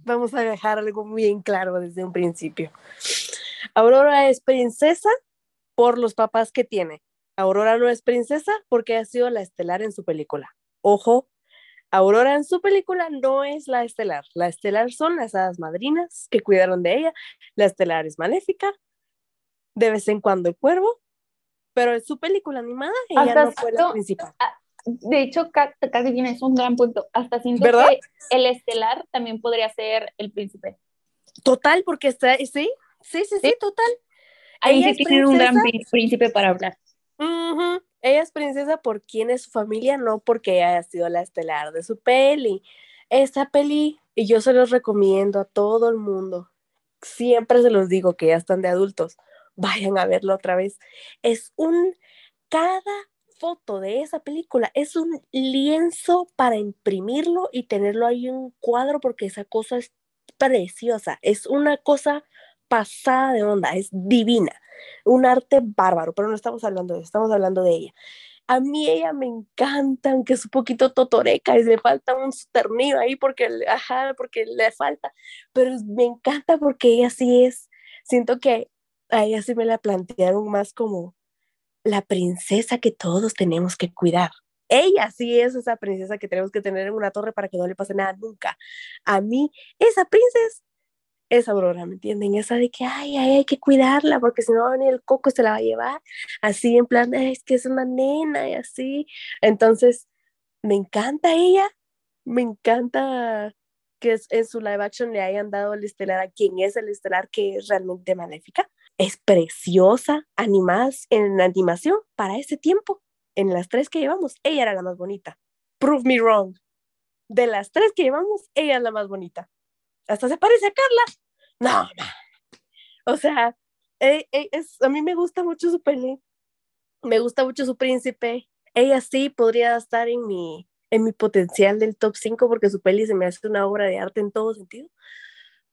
vamos a dejar algo bien claro desde un principio. Aurora es princesa por los papás que tiene. Aurora no es princesa porque ha sido la estelar en su película. Ojo, Aurora en su película no es la estelar. La estelar son las hadas madrinas que cuidaron de ella. La estelar es maléfica. De vez en cuando el cuervo. Pero en su película animada ella Hasta no fue la principal. De hecho, ca- casi tienes un gran punto. Hasta siento ¿Verdad? que el estelar también podría ser el príncipe. Total, porque está, sí, sí, sí, sí, Sí. total. Ahí sí es tienen un gran príncipe para hablar. Ella es princesa por quién es su familia, no porque ella haya sido la estelar de su peli. Esta peli, y yo se los recomiendo a todo el mundo, siempre se los digo que ya están de adultos, vayan a verla otra vez. Es un, cada foto de esa película es un lienzo para imprimirlo y tenerlo ahí en un cuadro porque esa cosa es preciosa, es una cosa pasada de onda, es divina un arte bárbaro, pero no estamos hablando de eso, estamos hablando de ella. A mí ella me encanta, aunque es un poquito totoreca y le falta un ternillo ahí porque, ajá, porque le falta, pero me encanta porque ella sí es, siento que a ella sí me la plantearon más como la princesa que todos tenemos que cuidar. Ella sí es esa princesa que tenemos que tener en una torre para que no le pase nada nunca. A mí, esa princesa es Aurora, ¿me entienden? Esa de que, ay, ay, hay que cuidarla porque si no va a venir el coco y se la va a llevar. Así en plan, "Ay, es que es una nena y así. Entonces, me encanta ella, me encanta que en su live action le hayan dado el estelar a quien es el estelar que es realmente maléfica. Es preciosa, animadas en animación para ese tiempo. En las tres que llevamos, ella era la más bonita. Prove me wrong. De las tres que llevamos, ella es la más bonita. Hasta se parece a Carla. No, no. O sea, eh, eh, es, a mí me gusta mucho su peli. Me gusta mucho su príncipe. Ella sí podría estar en mi, en mi potencial del top 5 porque su peli se me hace una obra de arte en todo sentido.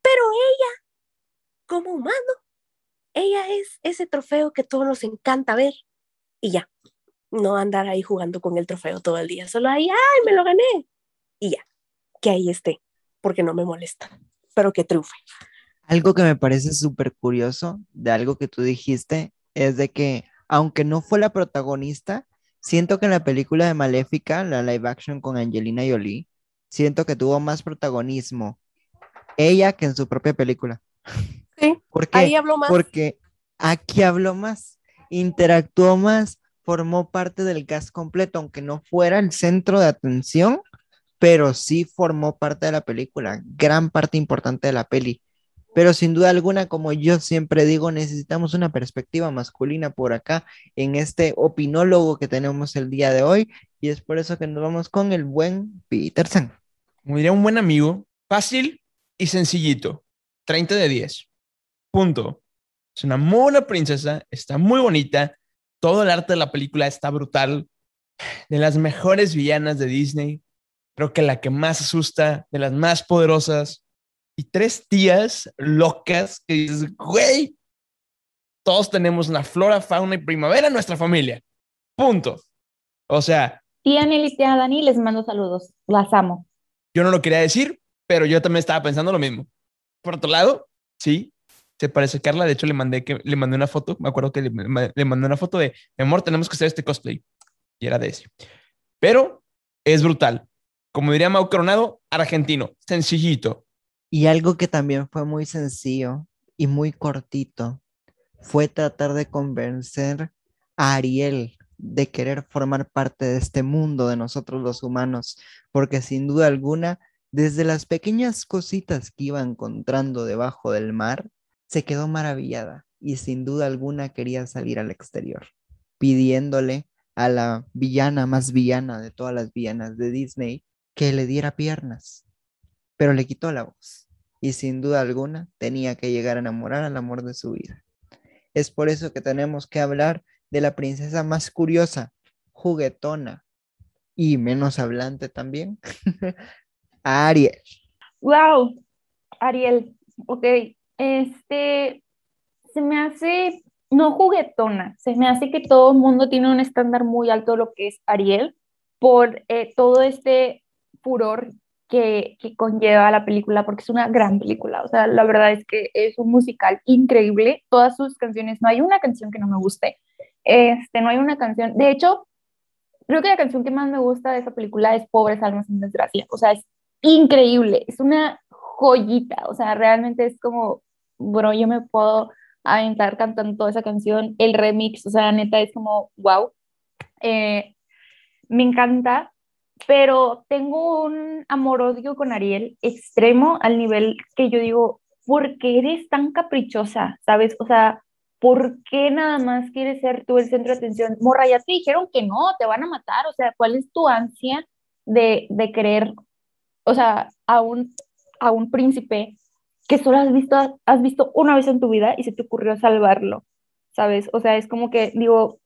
Pero ella, como humano, ella es ese trofeo que todos nos encanta ver. Y ya. No andar ahí jugando con el trofeo todo el día, solo ahí, ¡ay, me lo gané! Y ya, que ahí esté, porque no me molesta, pero que triunfe. Algo que me parece súper curioso de algo que tú dijiste es de que, aunque no fue la protagonista, siento que en la película de Maléfica, la live action con Angelina Jolie, siento que tuvo más protagonismo ella que en su propia película. Sí, ¿Por qué? ahí habló más. Porque aquí habló más, interactuó más, formó parte del cast completo, aunque no fuera el centro de atención, pero sí formó parte de la película, gran parte importante de la peli. Pero sin duda alguna, como yo siempre digo, necesitamos una perspectiva masculina por acá en este opinólogo que tenemos el día de hoy y es por eso que nos vamos con el buen Peter San. Como diría un buen amigo, fácil y sencillito. 30 de 10. Punto. Es una muy buena princesa, está muy bonita. Todo el arte de la película está brutal. De las mejores villanas de Disney. Creo que la que más asusta, de las más poderosas. Y tres tías locas que dices, güey, todos tenemos una flora, fauna y primavera en nuestra familia. Punto. O sea, Tía Nelly y tía Dani, les mando saludos. Las amo. yo no lo quería decir, pero yo también estaba pensando lo mismo. Por otro lado, sí, se parece a Carla. De hecho, le mandé, que, le mandé una foto. Me acuerdo que le, ma- le mandé una foto de, "Mi amor, tenemos que hacer este cosplay. Y era de ese. Pero es brutal. Como diría Mau Coronado, argentino, sencillito. Y algo que también fue muy sencillo y muy cortito fue tratar de convencer a Ariel de querer formar parte de este mundo de nosotros los humanos, porque sin duda alguna, desde las pequeñas cositas que iba encontrando debajo del mar, se quedó maravillada y sin duda alguna quería salir al exterior, pidiéndole a la villana más villana de todas las villanas de Disney que le diera piernas pero le quitó la voz y sin duda alguna tenía que llegar a enamorar al amor de su vida. Es por eso que tenemos que hablar de la princesa más curiosa, juguetona y menos hablante también, Ariel. Wow, Ariel, ok, este, se me hace, no juguetona, se me hace que todo el mundo tiene un estándar muy alto de lo que es Ariel por eh, todo este furor que, que conlleva la película, porque es una gran película, o sea, la verdad es que es un musical increíble, todas sus canciones, no hay una canción que no me guste, este, no hay una canción, de hecho, creo que la canción que más me gusta de esa película es Pobres Almas en Desgracia, o sea, es increíble, es una joyita, o sea, realmente es como, bro, yo me puedo aventar cantando toda esa canción, el remix, o sea, neta es como, wow, eh, me encanta, pero tengo un amor-odio con Ariel extremo al nivel que yo digo, ¿por qué eres tan caprichosa? ¿Sabes? O sea, ¿por qué nada más quieres ser tú el centro de atención? Morra, ya te dijeron que no, te van a matar, o sea, ¿cuál es tu ansia de, de querer, o sea, a un, a un príncipe que solo has visto, has visto una vez en tu vida y se te ocurrió salvarlo? ¿Sabes? O sea, es como que digo,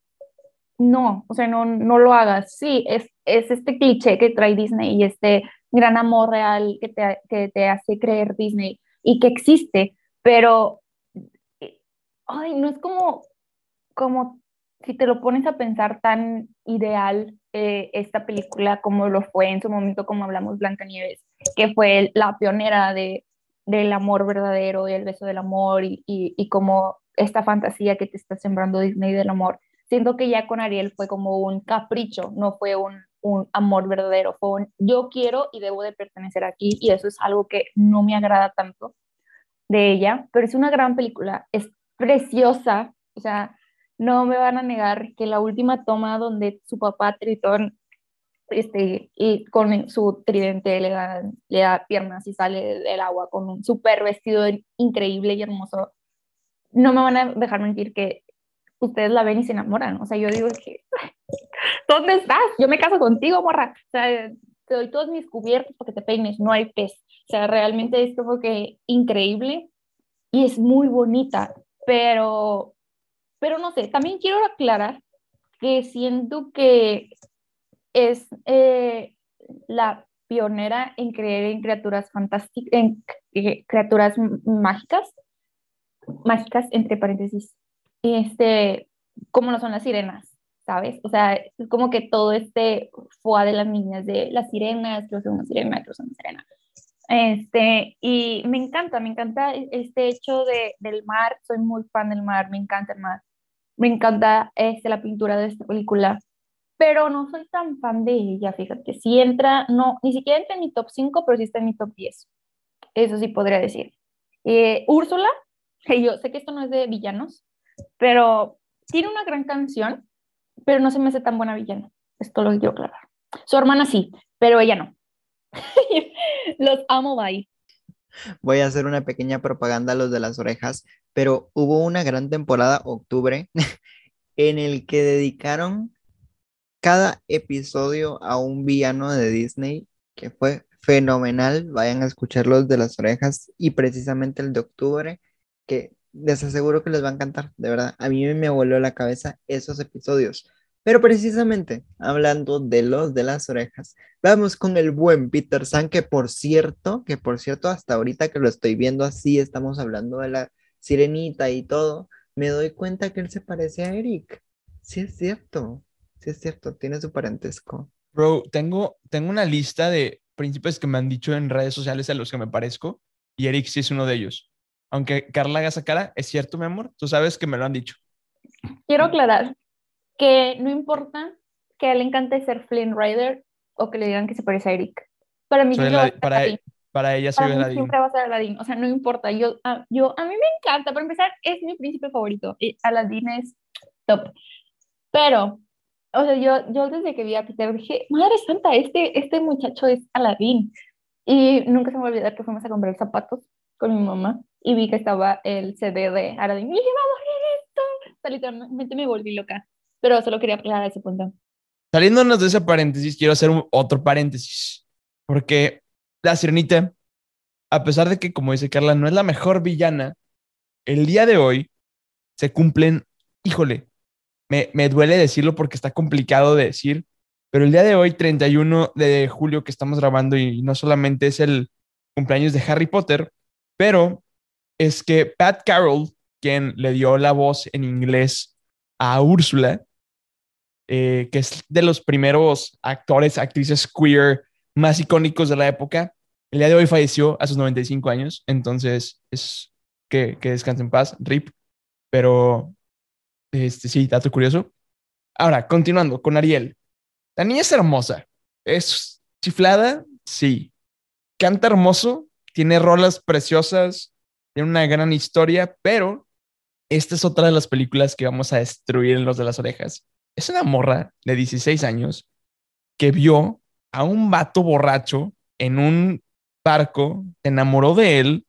no, o sea, no, no lo hagas. Sí, es, es este cliché que trae Disney y este gran amor real que te, que te hace creer Disney y que existe, pero, ay, no es como, como si te lo pones a pensar tan ideal eh, esta película como lo fue en su momento, como hablamos Blancanieves, que fue la pionera de, del amor verdadero y el beso del amor y, y, y como esta fantasía que te está sembrando Disney del amor. Siento que ya con Ariel fue como un capricho, no fue un, un, amor verdadero, fue un yo quiero y debo de pertenecer aquí y eso es algo que no me agrada tanto de ella, pero es una gran película, es preciosa, o sea, no me van a negar que la última toma donde su papá Tritón este, y con su tridente le da, le da piernas y sale del agua con un súper vestido increíble y hermoso, no me van a dejar mentir que ustedes la ven y se enamoran. O sea, yo digo que, ¿dónde estás? Yo me caso contigo, morra. O sea, te doy todos mis cubiertos para que te peines, no hay pez. O sea, realmente es como que increíble y es muy bonita, pero, pero no sé, también quiero aclarar que siento que es eh, la pionera en creer en criaturas fantásticas, en criaturas mágicas, mágicas entre paréntesis, este, como lo son las sirenas, ¿sabes? O sea, es como que todo este fue de las niñas, de las sirenas, que una sirena, que una sirena. Este, y me encanta, me encanta este hecho de, del mar, soy muy fan del mar, me encanta el mar, me encanta este, la pintura de esta película, pero no soy tan fan de ella, fíjate, si entra, no, ni siquiera entra en mi top 5, pero sí está en mi top 10, eso sí podría decir. Eh, Úrsula, yo sé que esto no es de villanos, pero tiene una gran canción, pero no se me hace tan buena villana, esto lo quiero aclarar. Su hermana sí, pero ella no. los amo, bye. Voy a hacer una pequeña propaganda a los de las orejas, pero hubo una gran temporada, octubre, en el que dedicaron cada episodio a un villano de Disney que fue fenomenal. Vayan a escuchar los de las orejas y precisamente el de octubre, que les aseguro que les va a encantar, de verdad. A mí me voló la cabeza esos episodios. Pero precisamente, hablando de los de las orejas, vamos con el buen Peter San, que por cierto, que por cierto, hasta ahorita que lo estoy viendo así, estamos hablando de la sirenita y todo, me doy cuenta que él se parece a Eric. Sí es cierto, sí es cierto, tiene su parentesco. Bro, tengo, tengo una lista de príncipes que me han dicho en redes sociales a los que me parezco, y Eric sí es uno de ellos. Aunque Carla haga esa cara, es cierto, mi amor, tú sabes que me lo han dicho. Quiero aclarar, que no importa que a él le encante ser Flynn Rider o que le digan que se parece a Eric. Para mí, para, para ella soy para siempre va a ser Aladdin. O sea, no importa. Yo, a, yo, a mí me encanta. Para empezar, es mi príncipe favorito. Y Aladdin es top. Pero, o sea, yo, yo desde que vi a Peter dije, madre santa, este, este muchacho es Aladdin. Y nunca se me va a olvidar que fuimos a comprar zapatos con mi mamá y vi que estaba el CD de Aladdin. Y dije, vamos esto. Literalmente me volví loca pero solo quería aclarar ese punto. Saliéndonos de ese paréntesis, quiero hacer otro paréntesis, porque la sirenita, a pesar de que, como dice Carla, no es la mejor villana, el día de hoy se cumplen, híjole, me, me duele decirlo porque está complicado de decir, pero el día de hoy, 31 de julio que estamos grabando, y no solamente es el cumpleaños de Harry Potter, pero es que Pat Carroll, quien le dio la voz en inglés a Úrsula, eh, que es de los primeros actores, actrices queer más icónicos de la época. El día de hoy falleció a sus 95 años, entonces es que, que descanse en paz, RIP. Pero, este, sí, dato curioso. Ahora, continuando con Ariel. La niña es hermosa. Es chiflada, sí. Canta hermoso, tiene rolas preciosas, tiene una gran historia, pero esta es otra de las películas que vamos a destruir en los de las orejas es una morra de 16 años que vio a un vato borracho en un barco, se enamoró de él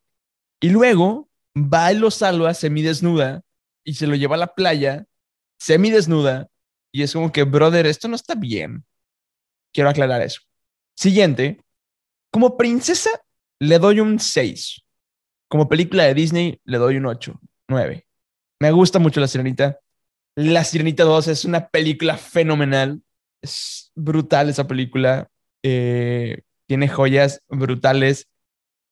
y luego va y lo salva semidesnuda y se lo lleva a la playa semidesnuda y es como que, brother, esto no está bien. Quiero aclarar eso. Siguiente, como princesa le doy un 6. Como película de Disney le doy un 8, 9. Me gusta mucho la sirenita. La Sirenita 2 es una película fenomenal. Es brutal esa película. Eh, tiene joyas brutales.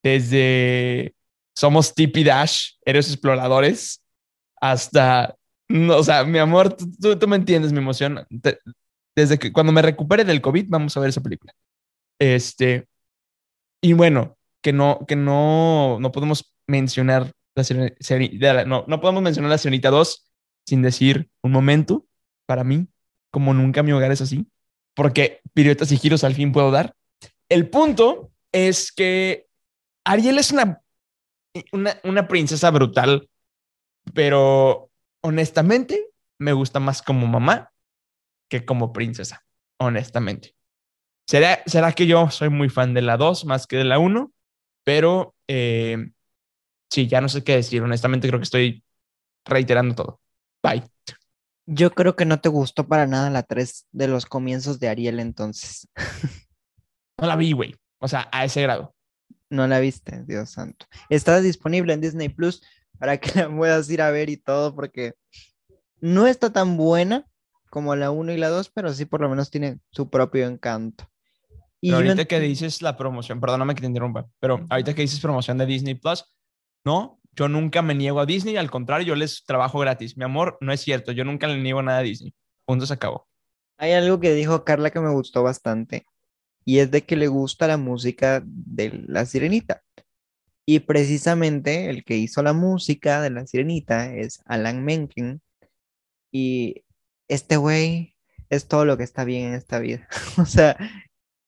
Desde Somos Tippy Dash, Héroes Exploradores, hasta. No, o sea, mi amor, tú, tú me entiendes mi emoción. desde que cuando me recupere del COVID, vamos a ver esa película. Este. Y bueno, que no, que no, no podemos mencionar la no, no podemos mencionar la Sirenita 2 sin decir un momento para mí, como nunca mi hogar es así, porque piruetas y giros al fin puedo dar. El punto es que Ariel es una, una, una princesa brutal, pero honestamente me gusta más como mamá que como princesa, honestamente. ¿Será, será que yo soy muy fan de la 2 más que de la 1? Pero eh, sí, ya no sé qué decir. Honestamente creo que estoy reiterando todo. Bye. Yo creo que no te gustó para nada la 3 de los comienzos de Ariel entonces. No la vi, güey. O sea, a ese grado. No la viste, Dios santo. Está disponible en Disney Plus para que la puedas ir a ver y todo, porque no está tan buena como la 1 y la 2, pero sí por lo menos tiene su propio encanto. Y ahorita que dices la promoción, perdóname que te interrumpa, pero ahorita que dices promoción de Disney Plus, no, yo nunca me niego a Disney, al contrario, yo les trabajo gratis. Mi amor, no es cierto, yo nunca le niego nada a Disney. Punto se acabó. Hay algo que dijo Carla que me gustó bastante y es de que le gusta la música de La Sirenita. Y precisamente el que hizo la música de La Sirenita es Alan Menken. Y este güey es todo lo que está bien en esta vida. o sea,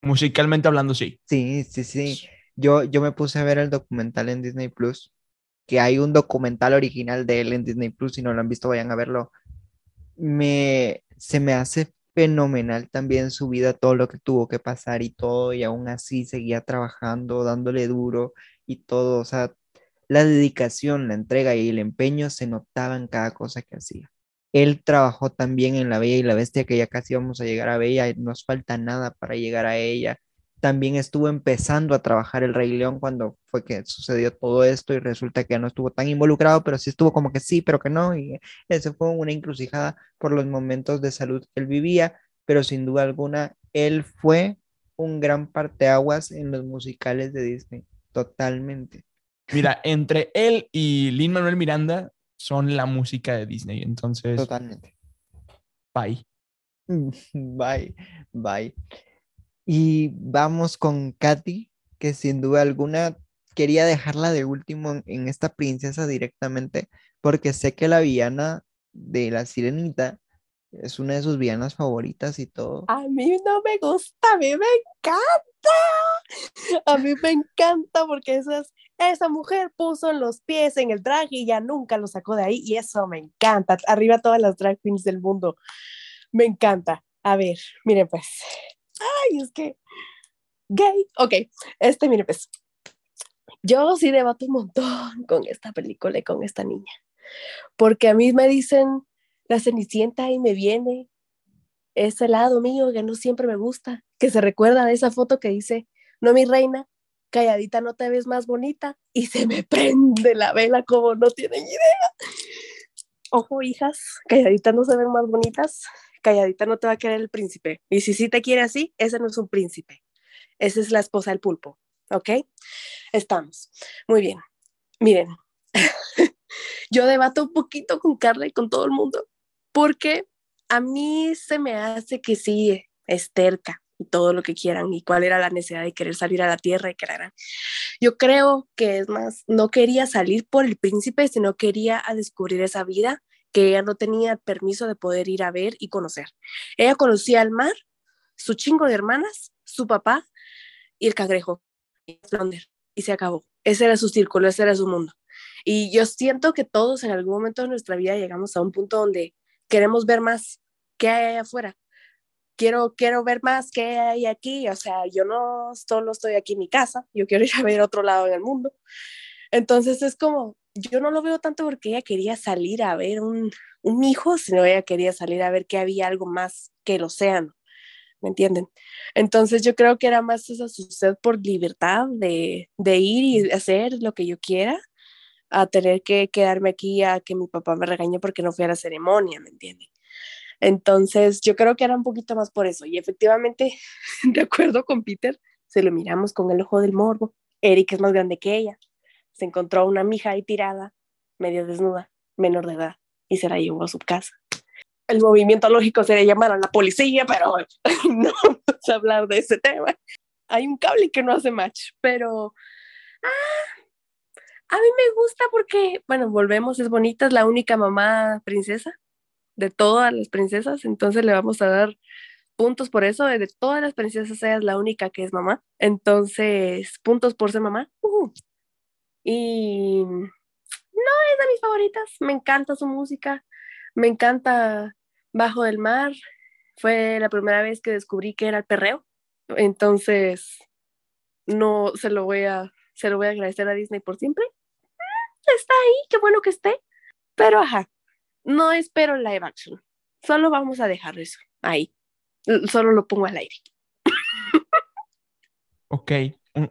Musicalmente hablando, sí. sí, sí, sí. Yo, yo me puse a ver el documental en Disney Plus, que hay un documental original de él en Disney Plus. Si no lo han visto, vayan a verlo. Me, se me hace fenomenal también su vida, todo lo que tuvo que pasar y todo, y aún así seguía trabajando, dándole duro y todo. O sea, la dedicación, la entrega y el empeño se notaba en cada cosa que hacía. Él trabajó también en La Bella y la Bestia, que ya casi vamos a llegar a Bella, nos falta nada para llegar a ella. También estuvo empezando a trabajar el Rey León cuando fue que sucedió todo esto y resulta que no estuvo tan involucrado, pero sí estuvo como que sí, pero que no. Y ese fue una encrucijada por los momentos de salud que él vivía, pero sin duda alguna, él fue un gran parteaguas en los musicales de Disney, totalmente. Mira, entre él y Lin Manuel Miranda son la música de Disney. Entonces, Totalmente. bye. Bye, bye. Y vamos con Katy, que sin duda alguna quería dejarla de último en, esta princesa directamente, porque sé que la villana de la sirenita es una de sus villanas favoritas y todo. A mí no me gusta, a mí me encanta. A mí me encanta porque esas, esa mujer puso los pies en el drag y ya nunca lo sacó de ahí y eso me encanta. Arriba todas las drag queens del mundo. Me encanta. A ver, miren pues. Ay, es que gay. Ok, este, miren pues. Yo sí debato un montón con esta película y con esta niña. Porque a mí me dicen la cenicienta y me viene ese lado mío que no siempre me gusta, que se recuerda de esa foto que dice, no mi reina, calladita no te ves más bonita y se me prende la vela como no tienen idea. Ojo, hijas, calladita no se ven más bonitas, calladita no te va a querer el príncipe. Y si sí te quiere así, ese no es un príncipe. Esa es la esposa del pulpo, ¿ok? Estamos. Muy bien. Miren, yo debato un poquito con Carla y con todo el mundo, porque a mí se me hace que sí, es terca y todo lo que quieran y cuál era la necesidad de querer salir a la tierra y que la Yo creo que es más, no quería salir por el príncipe, sino quería a descubrir esa vida que ella no tenía permiso de poder ir a ver y conocer. Ella conocía el mar, su chingo de hermanas, su papá y el cangrejo, y se acabó. Ese era su círculo, ese era su mundo. Y yo siento que todos en algún momento de nuestra vida llegamos a un punto donde queremos ver más qué hay allá afuera. Quiero, quiero ver más qué hay aquí. O sea, yo no solo estoy aquí en mi casa, yo quiero ir a ver otro lado en el mundo. Entonces es como, yo no lo veo tanto porque ella quería salir a ver un, un hijo, sino ella quería salir a ver que había algo más que el océano. ¿Me entienden? Entonces yo creo que era más esa su por libertad de, de ir y hacer lo que yo quiera a tener que quedarme aquí a que mi papá me regañe porque no fui a la ceremonia, ¿me entienden? Entonces, yo creo que era un poquito más por eso. Y efectivamente, de acuerdo con Peter, se lo miramos con el ojo del morbo. Eric es más grande que ella. Se encontró una mija ahí tirada, medio desnuda, menor de edad, y se la llevó a su casa. El movimiento lógico sería llamar a la policía, pero no vamos a hablar de ese tema. Hay un cable que no hace match, pero ah, a mí me gusta porque, bueno, volvemos, es bonita, es la única mamá princesa de todas las princesas, entonces le vamos a dar puntos por eso, de todas las princesas es la única que es mamá, entonces puntos por ser mamá. Uh. Y no es de mis favoritas, me encanta su música, me encanta Bajo del Mar, fue la primera vez que descubrí que era el perreo, entonces no se lo voy a, se lo voy a agradecer a Disney por siempre. Está ahí, qué bueno que esté, pero ajá, no espero live action. Solo vamos a dejar eso ahí. Solo lo pongo al aire. Ok,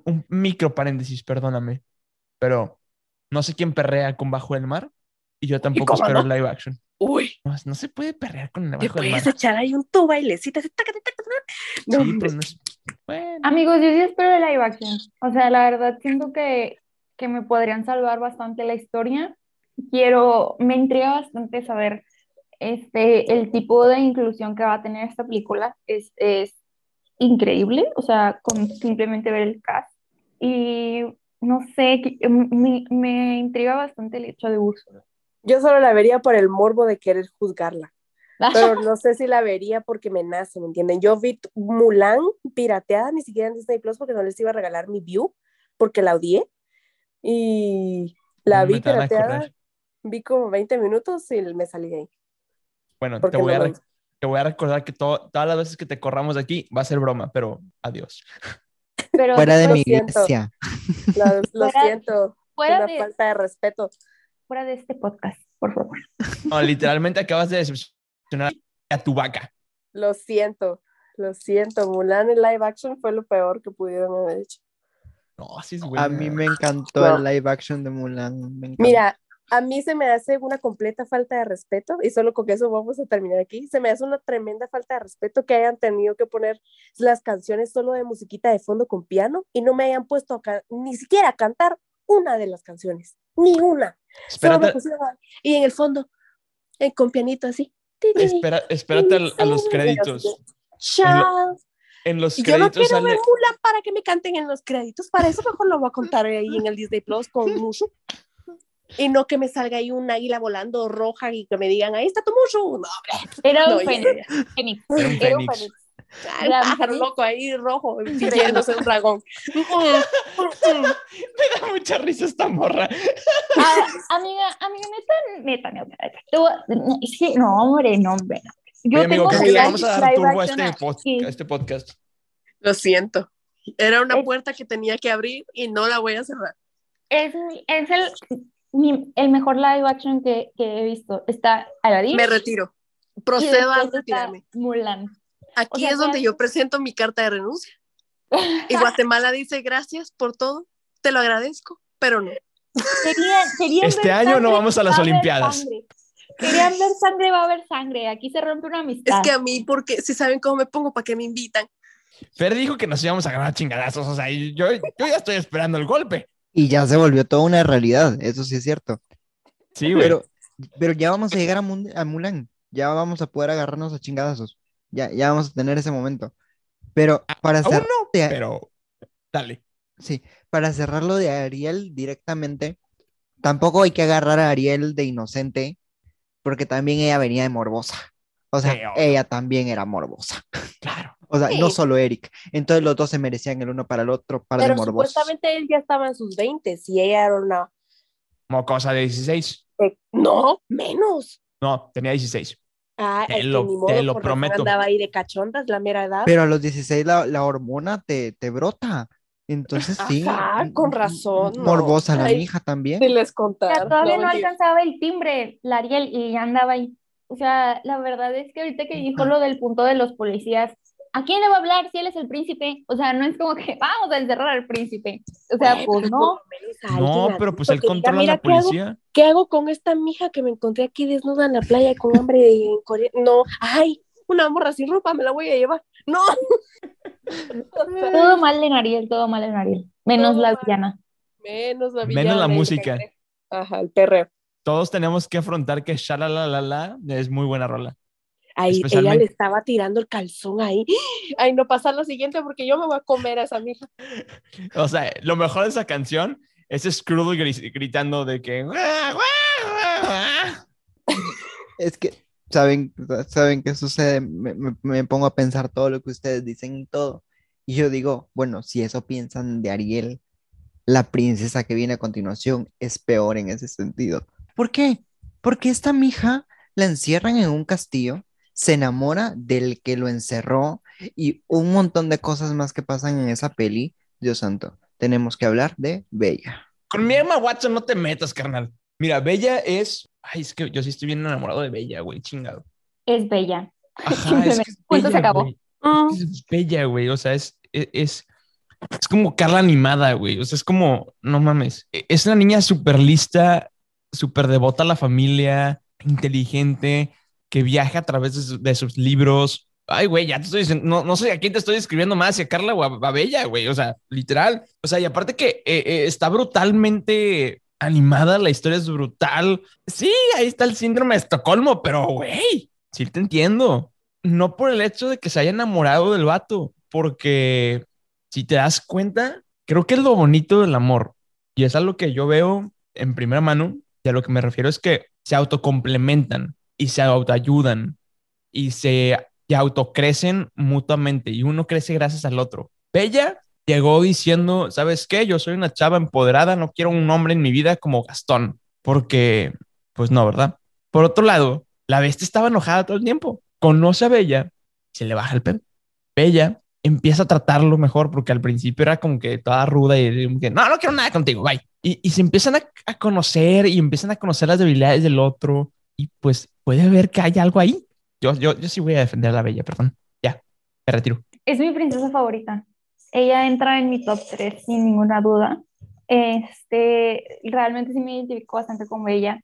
un micro paréntesis, perdóname. Pero no sé quién perrea con Bajo el Mar y yo tampoco cómo espero no? live action. Uy, No, no se puede perrear con te Bajo el Mar. puedes echar ahí un tu bailecito. así, taca, taca, taca, taca. No, Sí, hombre. pero no es- Bueno, Amigos, yo sí espero el live action. O sea, la verdad siento que, que me podrían salvar bastante la historia. Quiero, me intriga bastante saber este, el tipo de inclusión que va a tener esta película es, es increíble, o sea, con simplemente ver el cast. Y no sé, que- me, me intriga bastante el hecho de Úrsula. Yo solo la vería por el morbo de querer juzgarla. Pero no sé si la vería porque me nace, ¿me entienden? Yo vi Mulan pirateada, ni siquiera en Disney Plus, porque no les iba a regalar mi view, porque la odié. Y la Me vi a pirateada, vi como 20 minutos y me salí de ahí. Bueno, te voy, a no me- te voy a recordar que to- todas las veces que te corramos de aquí va a ser broma, pero adiós. Pero Fuera de mi siento. iglesia. Lo, lo Fuera- siento, fuera una de, falta de respeto. fuera de este podcast, por favor. No, literalmente acabas de decepcionar a tu vaca. Lo siento, lo siento. Mulan en live action fue lo peor que pudieron haber hecho. No, así es buena. A mí me encantó No. el live action de Mulan. Mira, a mí se me hace una completa falta de respeto, y solo con eso vamos a terminar aquí. Se me hace una tremenda falta de respeto que hayan tenido que poner las canciones solo de musiquita de fondo con piano y no me hayan puesto a ni siquiera a cantar una de las canciones, ni una. Espérate, a- y en el fondo, eh, con pianito así. espera, espérate al- a, los créditos. Child. En los Y yo no créditos quiero sale. ver Mulan para que me canten en los créditos. Para eso mejor lo voy a contar ahí en el Disney Plus con Mushu. Y no que me salga ahí un águila volando roja y que me digan, ahí está tu Mushu. No, hombre. Era No, un fénix. Era un Era un fénix. fénix. La pájaro loco ahí rojo, fingiéndose un dragón. Me da mucha risa esta morra. Ah, amiga, amiga, neta, neta, neta. neta. Es que, no, hombre, no, hombre. no. Yo Oye, amigo, tengo que le vamos a dar turbo a este, pod- aquí. a este podcast. Lo siento. Era una puerta que tenía que abrir y no la voy a cerrar. Es, es el, mi- el mejor live action que, que he visto. Está Aladdin. Me retiro. Procedo a retirarme. Mulan. Aquí sea, es donde yo presento mi carta de renuncia. Y Guatemala dice gracias por todo, te lo agradezco, pero no. Querían, querían Este año no vamos a las va Olimpiadas. sangre. Querían ver sangre, va a haber sangre. Aquí se rompe una Es amistad. que a mí, porque si saben cómo me pongo, ¿para qué me invitan? Fer dijo que nos íbamos a ganar chingadazos. O sea, yo, yo ya estoy esperando el golpe. Y ya se volvió toda una realidad, eso sí es cierto. Sí, güey. Pero, pero ya vamos a llegar a, a Mulan. Ya vamos a poder agarrarnos a chingadazos. Ya, ya vamos a tener ese momento. Pero para Aún cerrar, no, pero dale. sí, para cerrarlo de Ariel directamente, tampoco hay que agarrar a Ariel de inocente, porque también ella venía de morbosa. O sea, Sí, ella también era morbosa. Claro. O sea, Sí. no solo Eric. Entonces los dos se merecían el uno para el otro, par de Pero morbosos. supuestamente él ya estaba en sus 20 y ella era una... Mocosa de 16. eh, no, menos. No, tenía 16. Ah, Te es que lo- ni te modo, lo por razón prometo. Andaba ahí de cachondas, la mera edad. Pero a los 16 la, la hormona te, te brota. Entonces sí. Ajá, con razón, no. Morbosa la Ay, mija también. Si les O contar. sea, todavía no, mentira. alcanzaba el timbre, la Ariel, y ya andaba ahí. O sea, la verdad es que ahorita que dijo lo del punto de los policías, ¿a quién le va a hablar si él es el príncipe? O sea, no es como que vamos a encerrar al príncipe. O sea, pues no. menos No, pero pues él controla a "Mira, la ¿qué hago? policía. ¿Qué hago con esta mija que me encontré aquí desnuda en la playa con hambre en Corea? No, ay, una morra sin ropa, me la voy a llevar. No. Todo mal en Ariel, todo mal en Ariel. Menos Todo la villana. Menos la Menos villana la y el música. Ajá, el perreo. Todos tenemos que afrontar que Shalalalala es muy buena rola. Ahí ella le estaba tirando el calzón ahí. Ay, no pasa lo siguiente porque yo me voy a comer a esa mija. O sea, lo mejor de esa canción es Scrooge gri- gritando de que. Es que, ¿saben, ¿saben qué sucede? Me, me- me pongo a pensar todo lo que ustedes dicen y todo. Y yo digo, bueno, si eso piensan de Ariel, la princesa que viene a continuación es peor en ese sentido. ¿Por qué? Porque esta mija la encierran en un castillo, se enamora del que lo encerró y un montón de cosas más que pasan en esa peli. Dios santo, tenemos que hablar de Bella. Con mi Emma Watson no te metas, carnal. Mira, Bella es. Ay, es que yo sí estoy bien enamorado de Bella, güey, chingado. Es bella. Ajá, es Simplemente, que es punto, se bella, acabó. güey. Es bella, güey. O sea, es, es, es, es como Carla animada, güey. O sea, es como, no mames. E- Es una niña súper lista, súper devota a la familia, inteligente, que viaja a través de, su- de sus libros. Ay, güey, ya te estoy diciendo, no, no sé a quién te estoy escribiendo más, si a Carla o a, a Bella, güey. O sea, literal. O sea, y aparte que eh, eh, está brutalmente animada, la historia es brutal. Sí, ahí está el síndrome de Estocolmo, pero güey, sí te entiendo. No por el hecho de que se haya enamorado del vato, porque si te das cuenta, creo que es lo bonito del amor. Y es algo que yo veo en primera mano, y lo que me refiero es que se autocomplementan y se autoayudan y se y autocrecen mutuamente y uno crece gracias al otro. Bella llegó diciendo, ¿sabes qué? Yo soy una chava empoderada, no quiero un hombre en mi vida como Gastón, porque, pues no, ¿verdad? Por otro lado, la bestia estaba enojada todo el tiempo. Conoce a Bella, se le baja el pelo. Bella empieza a tratarlo mejor porque al principio era como que toda ruda y que no, no quiero nada contigo, bye. Y, y se empiezan a, a, conocer y empiezan a conocer las debilidades del otro y pues puede ver que hay algo ahí. Yo, yo, yo sí voy a defender a la Bella, perdón. Ya, me retiro. Es mi princesa favorita. Ella entra en mi top 3 sin ninguna duda. Este, realmente sí me identifico bastante con Bella.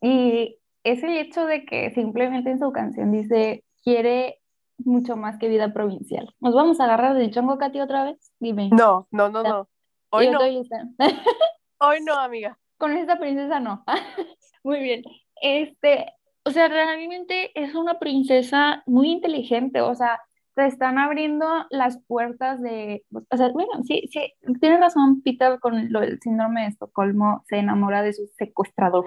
Y es el hecho de que simplemente en su canción dice, quiere mucho más que vida provincial. ¿Nos vamos a agarrar del chongo, Katy, otra vez? Dime. No, no, no, no. Hoy no. Hoy no, amiga. Con esta princesa no. Muy bien. Este, o sea, realmente es una princesa muy inteligente, o sea, te están abriendo las puertas de, o sea, bueno, sí, sí, tiene razón Peter con lo del síndrome de Estocolmo, se enamora de su secuestrador,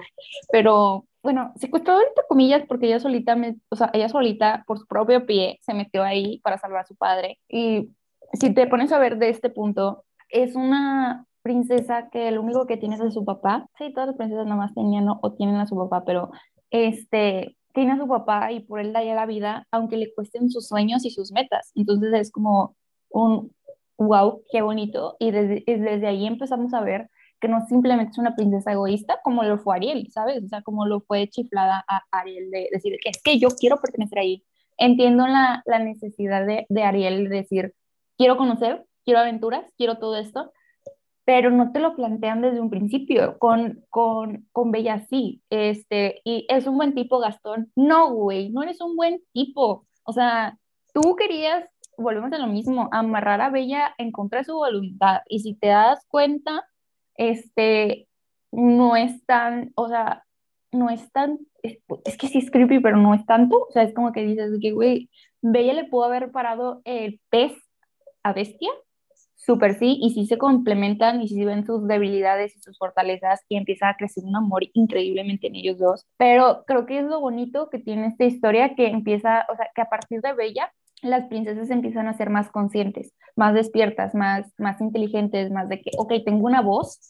pero bueno, secuestrador entre comillas porque ella solita, me, o sea, ella solita por su propio pie se metió ahí para salvar a su padre y si te pones a ver de este punto, es una princesa que lo único que tiene es a su papá, sí, todas las princesas nomás tenían o tienen a su papá, pero este, tiene a su papá y por él da ya la vida, aunque le cuesten sus sueños y sus metas. Entonces es como un wow, qué bonito. Y desde, desde ahí empezamos a ver que no simplemente es una princesa egoísta como lo fue Ariel, ¿sabes? O sea, como lo fue chiflada a Ariel de decir, es que yo quiero pertenecer ahí. Entiendo la, la necesidad de, de Ariel de decir, quiero conocer, quiero aventuras, quiero todo esto, pero no te lo plantean desde un principio. Con, con, con Bella sí, este, y es un buen tipo, Gastón. No, güey, no eres un buen tipo. O sea, tú querías, volvemos a lo mismo, amarrar a Bella en contra de su voluntad. Y si te das cuenta, este, no es tan, o sea, no es tan, es, es que sí es creepy, pero no es tanto. O sea, es como que dices que, güey, Bella le pudo haber parado el pez a Bestia súper sí, y sí se complementan y sí ven sus debilidades y sus fortalezas y empieza a crecer un amor increíblemente en ellos dos. Pero creo que es lo bonito que tiene esta historia que empieza, o sea, que a partir de Bella las princesas empiezan a ser más conscientes, más despiertas, más, más inteligentes, más de que, ok, tengo una voz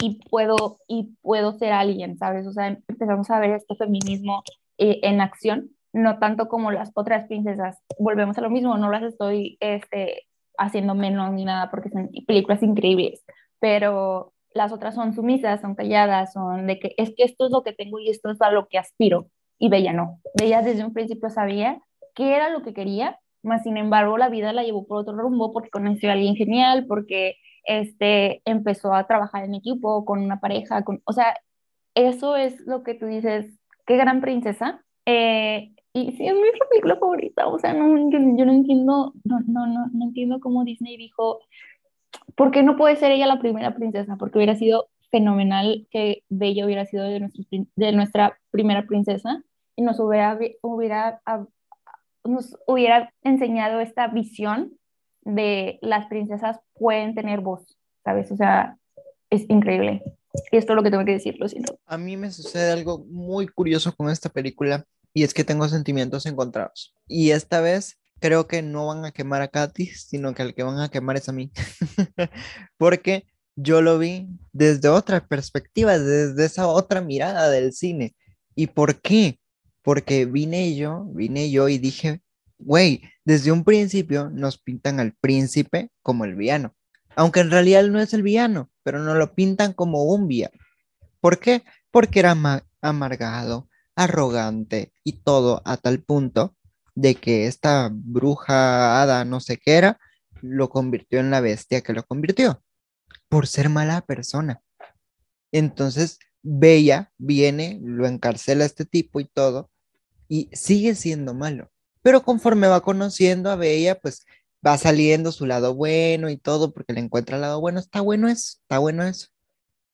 y puedo, y puedo ser alguien, ¿sabes? O sea, empezamos a ver este feminismo eh, en acción, no tanto como las otras princesas. Volvemos a lo mismo, no las estoy este, haciendo menos ni nada, porque son películas increíbles, pero las otras son sumisas, son calladas, son de que es que esto es lo que tengo y esto es a lo que aspiro. Y Bella no. Bella desde un principio sabía qué era lo que quería, más sin embargo la vida la llevó por otro rumbo porque conoció a alguien genial, porque este, empezó a trabajar en equipo con una pareja, con, o sea, eso es lo que tú dices, qué gran princesa. Eh, y sí, es mi película favorita, o sea, no, yo, no entiendo, no, no, no, no entiendo cómo Disney dijo, ¿por qué no puede ser ella la primera princesa? Porque hubiera sido fenomenal que Bella hubiera sido de, nuestro, de nuestra primera princesa y nos hubiera, hubiera, nos hubiera enseñado esta visión de las princesas pueden tener voz, ¿sabes? O sea, es increíble. Y esto es lo que tengo que decir, lo siento. A mí me sucede algo muy curioso con esta película y es que tengo sentimientos encontrados. Y esta vez creo que no van a quemar a Katy, sino que el que van a quemar es a mí. Porque yo lo vi desde otra perspectiva, desde esa otra mirada del cine. ¿Y por qué? Porque vine yo, vine yo y dije, güey, desde un principio nos pintan al príncipe como el villano. Aunque en realidad no es el villano, pero nos lo pintan como un villano. ¿Por qué? Porque era amargado, arrogante y todo a tal punto de que esta bruja hada, no sé qué era, lo convirtió en la bestia que lo convirtió, por ser mala persona. Entonces, Bella viene, lo encarcela a este tipo y todo, y sigue siendo malo. Pero conforme va conociendo a Bella, pues va saliendo su lado bueno y todo, porque le encuentra el lado bueno. Está bueno eso, está bueno eso.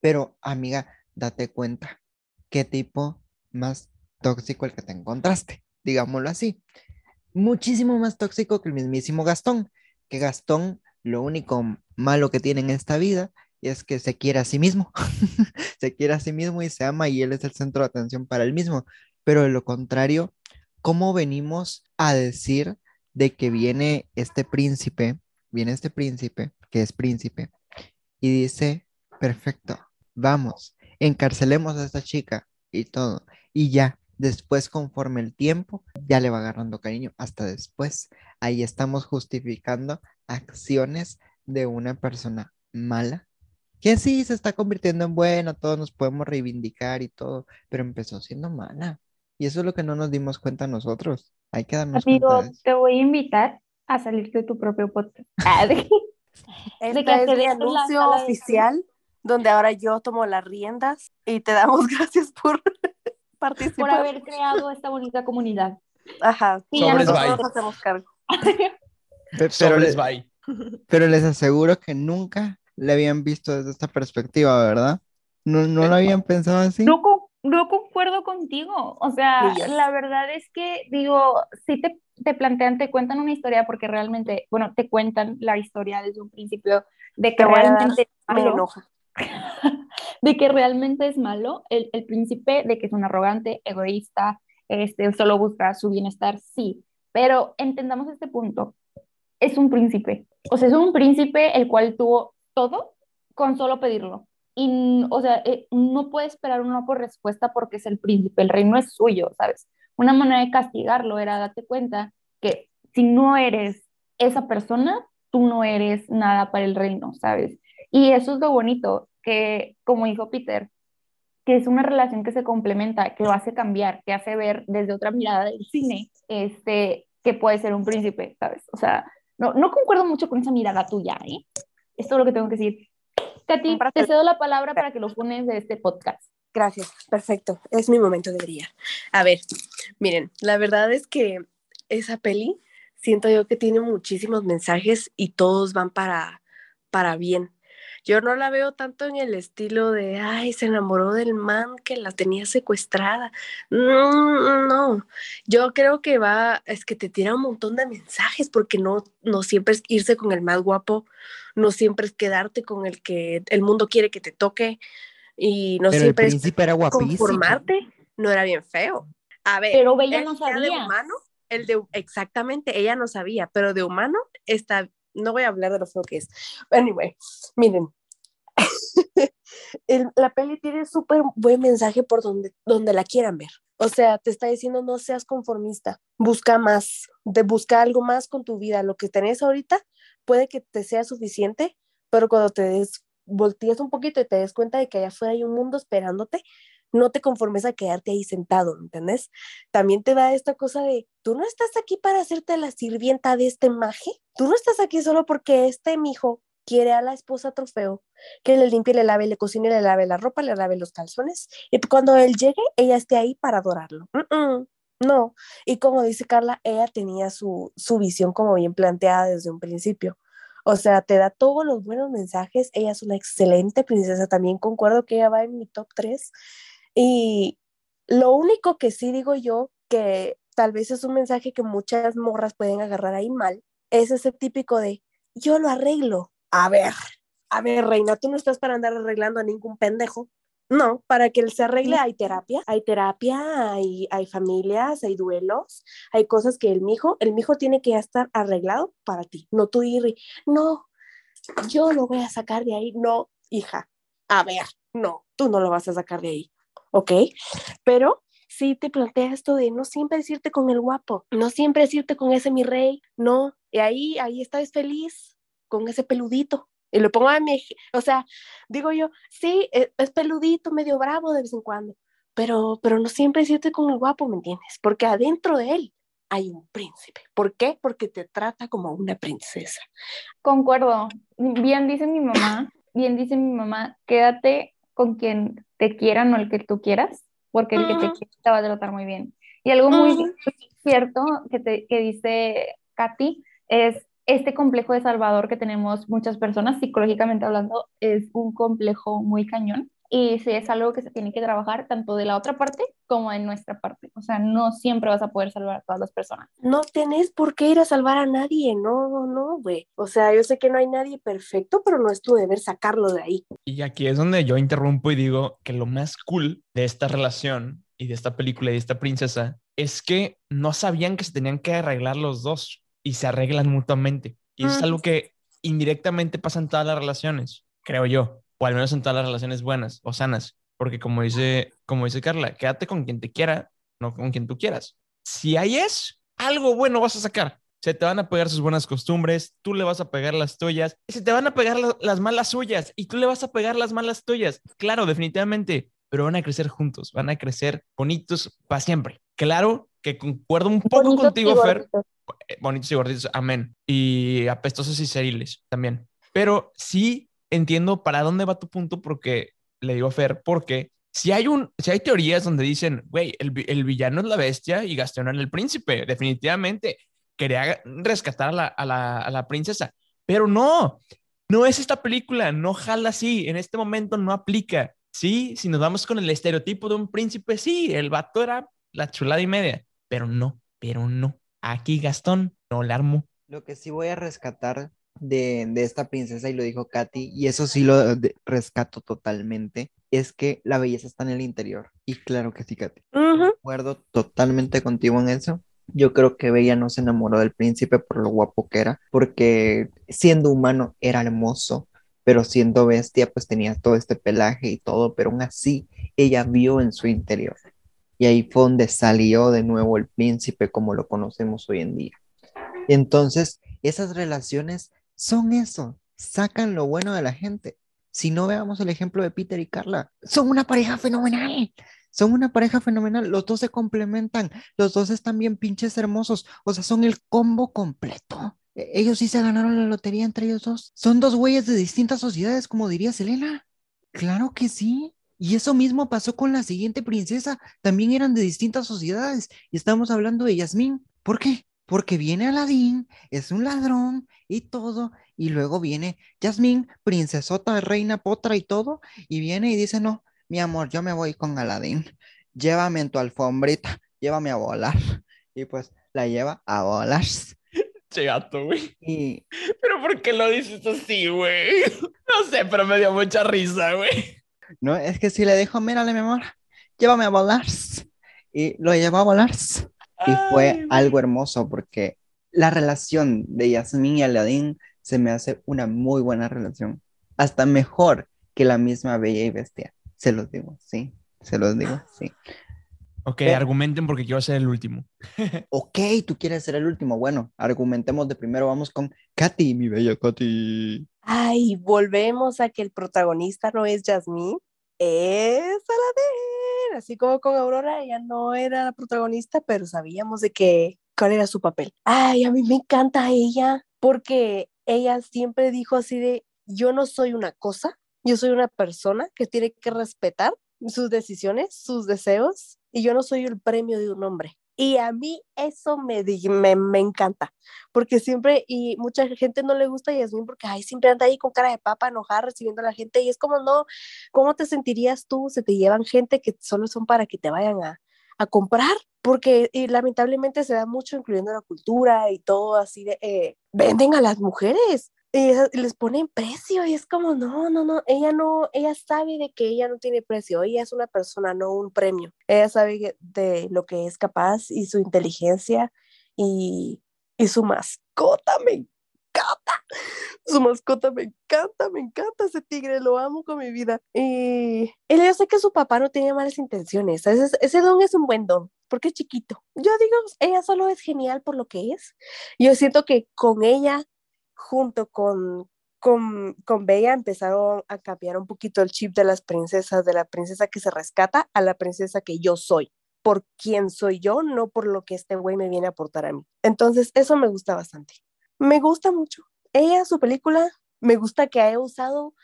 Pero, amiga, date cuenta qué tipo más tóxico el que te encontraste, digámoslo así. Muchísimo más tóxico que el mismísimo Gastón, que Gastón lo único malo que tiene en esta vida es que se quiere a sí mismo, se quiere a sí mismo y se ama y él es el centro de atención para él mismo. Pero de lo contrario, ¿cómo venimos a decir de que viene este príncipe, viene este príncipe, que es príncipe, y dice, perfecto, vamos, encarcelemos a esta chica y todo, y ya, después conforme el tiempo, ya le va agarrando cariño, hasta después, ahí estamos justificando acciones de una persona mala que sí se está convirtiendo en buena, todos nos podemos reivindicar y todo, pero empezó siendo mala. Y eso es lo que no nos dimos cuenta nosotros. Hay que darnos Amigo, cuenta eso. te voy a invitar a salir de tu propio podcast. Ah, Este que es mi anuncio oficial, donde ahora yo tomo las riendas y te damos gracias por por participar. haber creado esta bonita comunidad. Ajá, Sí, ya Sobres, nos- bye. nosotros hacemos cargo. Pe- Pero, Sobres, bye. pero les aseguro que nunca le habían visto desde esta perspectiva, ¿verdad? No, no lo habían pensado así. No, con- no concuerdo contigo. O sea, yo. la verdad es que, digo, sí te, te plantean, te cuentan una historia porque realmente, bueno, te cuentan la historia desde un principio de que Te realmente Me enoja. de que realmente es malo el, el príncipe, de que es un arrogante, egoísta, este, solo busca su bienestar, sí, pero entendamos este punto. Es un príncipe, o sea, es un príncipe el cual tuvo todo con solo pedirlo. Y, o sea, eh, no puede esperar uno por respuesta porque es el príncipe, el reino es suyo, ¿sabes? Una manera de castigarlo era darte cuenta que si no eres esa persona, tú no eres nada para el reino, ¿sabes? Y eso es lo bonito, que como dijo Peter, que es una relación que se complementa, que lo hace cambiar, que hace ver desde otra mirada del cine, este, que puede ser un príncipe, ¿sabes? O sea, no, no concuerdo mucho con esa mirada tuya, ¿eh? Es lo que tengo que decir. Katy, te cedo la palabra para que lo pones de este podcast. Gracias, perfecto. Es mi momento de brillar. A ver, miren, la verdad es que esa peli siento yo que tiene muchísimos mensajes y todos van para, para bien. Yo no la veo tanto en el estilo de, ay, se enamoró del man que la tenía secuestrada. No, no. Yo creo que va, es que te tira un montón de mensajes porque no, no siempre es irse con el más guapo, no siempre es quedarte con el que el mundo quiere que te toque y no Pero el siempre es era guapísimo. conformarte no era bien feo. A ver, Pero ella no ya de sabía. humano, el de exactamente, ella no sabía, pero de humano está, no voy a hablar de lo feo que es. Anyway, miren. el- la peli tiene súper buen mensaje por donde, donde la quieran ver. O sea, te está diciendo no seas conformista, busca más, de busca algo más con tu vida. Lo que tenés ahorita puede que te sea suficiente, pero cuando te des, voltees un poquito y te des cuenta de que allá afuera hay un mundo esperándote, no te conformes a quedarte ahí sentado, ¿me ¿entendés? También te da esta cosa de, tú no estás aquí para hacerte la sirvienta de este maje, tú no estás aquí solo porque este mijo quiere a la esposa trofeo, que le limpie, le lave, le cocine, le lave la ropa, le lave los calzones, y cuando él llegue, ella esté ahí para adorarlo. No, y como dice Carla, ella tenía su, su visión como bien planteada desde un principio. O sea, te da todos los buenos mensajes. Ella es una excelente princesa. También concuerdo que ella va en mi top 3. Y lo único que sí digo yo, que tal vez es un mensaje que muchas morras pueden agarrar ahí mal, es ese típico de, yo lo arreglo. A ver, a ver, reina, tú no estás para andar arreglando a ningún pendejo. No, para que él se arregle hay terapia, hay terapia, hay, hay familias, hay duelos, hay cosas que el mijo, el mijo tiene que ya estar arreglado para ti, no tú ir, no, yo lo voy a sacar de ahí, no, hija, a ver, no, tú no lo vas a sacar de ahí, ¿ok? Pero sí te plantea esto de no siempre es irte con el guapo, no siempre es irte con ese mi rey, no, y ahí, ahí estás feliz con ese peludito. Y lo pongo a mi, o sea, digo yo, sí, e- es, peludito, medio bravo de vez en cuando, pero, pero no siempre es irte con el guapo, ¿me entiendes? Porque adentro de él hay un príncipe. ¿Por qué? Porque te trata como una princesa. Concuerdo. Bien dice mi mamá, bien dice mi mamá, quédate con quien te quiera, no el que tú quieras, porque el que te Ujú. quiere te va a tratar muy bien. Y algo muy cierto que, te, que dice Katy es este complejo de Salvador que tenemos muchas personas, psicológicamente hablando, es un complejo muy cañón. Y sí es algo que se tiene que trabajar tanto de la otra parte como de nuestra parte. O sea, no siempre vas a poder salvar a todas las personas. No tenés por qué ir a salvar a nadie, no, no, güey. O sea, yo sé que no hay nadie perfecto, pero no es tu deber sacarlo de ahí. Y aquí es donde yo interrumpo y digo que lo más cool de esta relación y de esta película y de esta princesa es que no sabían que se tenían que arreglar los dos y se arreglan mutuamente. Y es Mm. algo que indirectamente pasa en todas las relaciones, creo yo, o al menos en todas las relaciones buenas o sanas, porque como dice, como dice Carla, quédate con quien te quiera, no con quien tú quieras. Si ahí es, algo bueno vas a sacar. Se te van a pegar sus buenas costumbres, tú le vas a pegar las tuyas, se te van a pegar la- las malas suyas y tú le vas a pegar las malas tuyas. Claro, definitivamente, pero van a crecer juntos, van a crecer bonitos para siempre. Claro que concuerdo un poco Bonitos contigo, Fer, eh, bonitos y gorditos, amén. Y apestosos y ceriles también. Pero sí entiendo para dónde va tu punto porque le digo a Fer, porque si hay un, si hay teorías donde dicen, güey, el, el villano es la bestia y era el príncipe, definitivamente quería rescatar a la, a la, a la princesa, pero no, no es esta película, no jala así, en este momento no aplica. Sí, si nos vamos con el estereotipo de un príncipe, sí, el vato era la chulada y media, pero no, pero no. Aquí Gastón no la armó. Lo que sí voy a rescatar de, de esta princesa, y lo dijo Katy, y eso sí lo de- rescato totalmente, es que la belleza está en el interior. Y claro que sí, Katy. Ujú. acuerdo totalmente contigo en eso. Yo creo que Bella no se enamoró del príncipe por lo guapo que era, porque siendo humano era hermoso, pero siendo bestia pues tenía todo este pelaje y todo, pero aún así ella vio en su interior. Y ahí fue donde salió de nuevo el príncipe como lo conocemos hoy en día. Entonces, esas relaciones son eso, sacan lo bueno de la gente. Si no veamos el ejemplo de Peter y Carla, son una pareja fenomenal. Son una pareja fenomenal, los dos se complementan, los dos están bien pinches hermosos, o sea, son el combo completo. E- Ellos sí se ganaron la lotería entre ellos dos. Son dos güeyes de distintas sociedades, como diría Selena. Claro que sí. Y eso mismo pasó con la siguiente princesa. También eran de distintas sociedades. Y estamos hablando de Yasmín. ¿Por qué? Porque viene Aladín, es un ladrón y todo. Y luego viene Yasmín, princesota, reina, potra y todo. Y viene y dice, no, mi amor, yo me voy con Aladín. Llévame en tu alfombrita, llévame a volar. Y pues la lleva a volar. Che gato, güey. Y Pero ¿por qué lo dices así, güey? No sé, pero me dio mucha risa, güey. no, es que si le dijo, mírale, mi amor, llévame a volar. Y lo llevó a volar. Y fue algo hermoso porque la relación de Yasmín y Aladín se me hace una muy buena relación. Hasta mejor que la misma Bella y Bestia. Se los digo, sí. Se los digo, sí. Ok, argumenten porque quiero ser el último. Ok, tú quieres ser el último. Bueno, argumentemos de primero. Vamos con Katy, mi bella Katy. Ay, volvemos a que el protagonista no es Jasmine, es Aladdin. Así como con Aurora, ella no era la protagonista, pero sabíamos de que cuál era su papel. Ay, a mí me encanta ella porque ella siempre dijo así de, yo no soy una cosa, yo soy una persona que tiene que respetar sus decisiones, sus deseos, y yo no soy el premio de un hombre. Y a mí eso me, me, me encanta, porque siempre, y mucha gente no le gusta a Yasmín porque ay, siempre anda ahí con cara de papa, enojada, recibiendo a la gente, y es como, no, ¿cómo te sentirías tú? Se te llevan gente que solo son para que te vayan a, a comprar, porque y lamentablemente se da mucho, incluyendo la cultura y todo así de, eh, venden a las mujeres. Y y les ponen precio y es como, no, no, no, ella no, ella sabe de que ella no tiene precio, ella es una persona, no un premio. Ella sabe de lo que es capaz y su inteligencia y, y su mascota me encanta. Su mascota me encanta, me encanta ese tigre, lo amo con mi vida. Y él, yo sé que su papá no tenía malas intenciones, ese, ese don es un buen don, porque es chiquito. Yo digo, ella solo es genial por lo que es. Yo siento que con ella, junto con, con, con Bella, empezaron a cambiar un poquito el chip de las princesas, de la princesa que se rescata a la princesa que yo soy por quién soy yo, no por lo que este güey me viene a aportar a mí. Entonces, eso me gusta bastante. Me gusta mucho. Ella, su película, me gusta que haya usado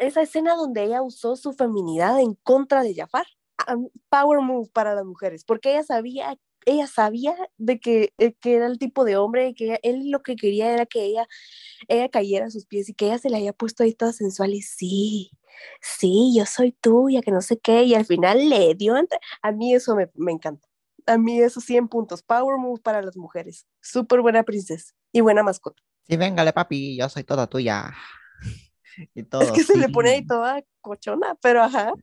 esa escena donde ella usó su feminidad en contra de Jafar. Um, power move para las mujeres, porque ella sabía, ella sabía de que, eh, que era el tipo de hombre, que ella- él lo que quería era que ella, ella cayera a sus pies y que ella se le haya puesto ahí toda sensual y sí, sí, yo soy tuya, que no sé qué, y al final le dio, a mí eso me, me encanta. A mí esos 100 puntos, power move para las mujeres, súper buena princesa y buena mascota. Sí, véngale, papi, yo soy toda tuya. Y todo. Es que se le pone ahí toda cochona, pero ajá,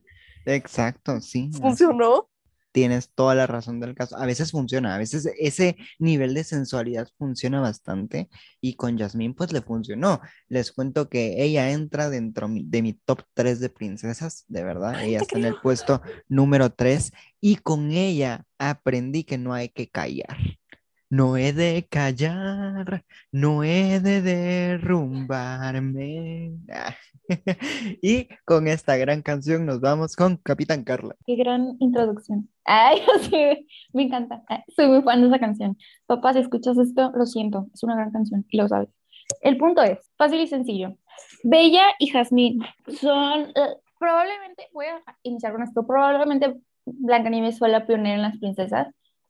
Exacto, sí. funcionó. Tienes toda la razón del caso. A veces funciona, a veces ese nivel de sensualidad funciona bastante y con Yasmín pues le funcionó. Les cuento que ella entra dentro de mi top 3 de princesas, de verdad. Ella está en el puesto número 3 y con ella aprendí que no hay que callar. No he de callar, no he de derrumbarme. Ah. Y con esta gran canción nos vamos con Capitán Carla. Qué gran introducción. Ay, sí, me encanta. Soy muy fan de esa canción. Papá, si escuchas esto, lo siento, es una gran canción y lo sabes. El punto es, fácil y sencillo. Bella y Jazmín son, eh, probablemente, voy a iniciar con esto, probablemente Blancanieves fue la pionera en las princesas,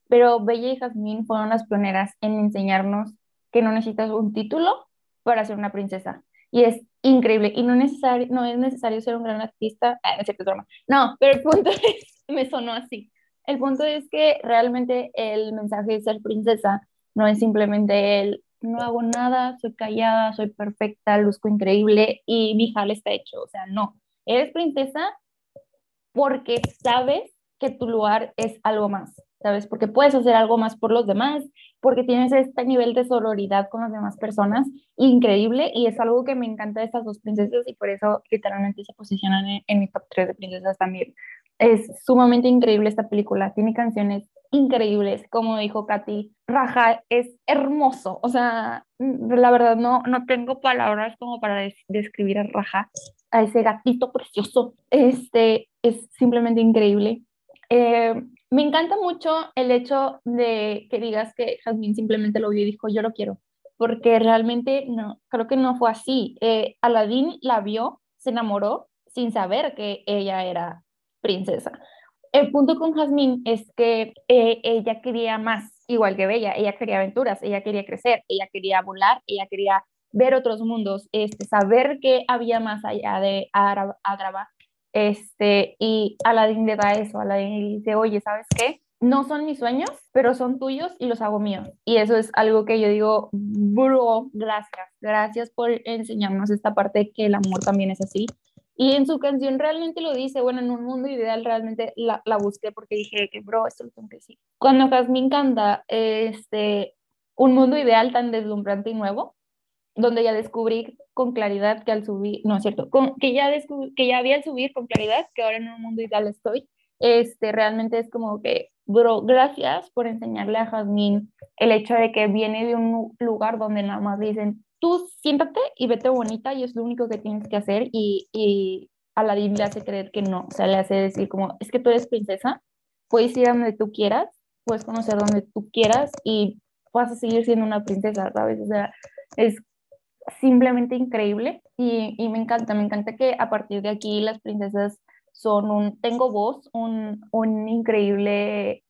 pero Bella y Jazmín fueron las pioneras en enseñarnos que no necesitas un título para ser una princesa. Y es increíble. Y no, necesario, no es necesario ser un gran artista. Ah, no cierto, es. No, pero el punto es, me sonó así. El punto es que realmente el mensaje de ser princesa no es simplemente el no hago nada, soy callada, soy perfecta, luzco increíble y mi jale está hecho. O sea, no. Eres princesa porque sabes que tu lugar es algo más, ¿sabes? Porque puedes hacer algo más por los demás, porque tienes este nivel de sororidad con las demás personas increíble y es algo que me encanta de estas dos princesas y por eso literalmente se posicionan en, en mi top 3 de princesas también. Es sumamente increíble esta película, tiene canciones increíbles, como dijo Katy, Raja es hermoso, o sea, la verdad no, no tengo palabras como para des describir a Raja, a ese gatito precioso, este es simplemente increíble. Eh, me encanta mucho el hecho de que digas que Jasmine simplemente lo vio y dijo, yo lo quiero, porque realmente no, creo que no fue así. Eh, Aladdin la vio, se enamoró sin saber que ella era princesa. El punto con Jasmine es que eh, ella quería más, igual que Bella, ella quería aventuras, ella quería crecer, ella quería volar, ella quería ver otros mundos, este, saber que había más allá de Agrava. Este, y Aladdin le da eso, Aladdin le dice, oye, ¿sabes qué? No son mis sueños, pero son tuyos y los hago míos. Y eso es algo que yo digo, bro, gracias, gracias por enseñarnos esta parte que el amor también es así. Y en su canción realmente lo dice, bueno, en un mundo ideal realmente la, la busqué porque dije que, bro, esto lo tengo que decir. Cuando Jasmine canta este, un mundo ideal tan deslumbrante y nuevo, donde ya descubrí con claridad que al subir, no es cierto, con, que, ya que ya había al subir con claridad que ahora en un mundo ideal estoy, este, realmente es como que, bro, gracias por enseñarle a Jasmine el hecho de que viene de un lugar donde nada más dicen, tú siéntate y vete bonita y es lo único que tienes que hacer y, y Aladdin le hace creer que no, o sea, le hace decir como, es que tú eres princesa, puedes ir a donde tú quieras, puedes conocer donde tú quieras y vas a seguir siendo una princesa, ¿sabes? O sea, es simplemente increíble y, y, me encanta, me encanta que a partir de aquí las princesas son un, tengo voz, un, un increíble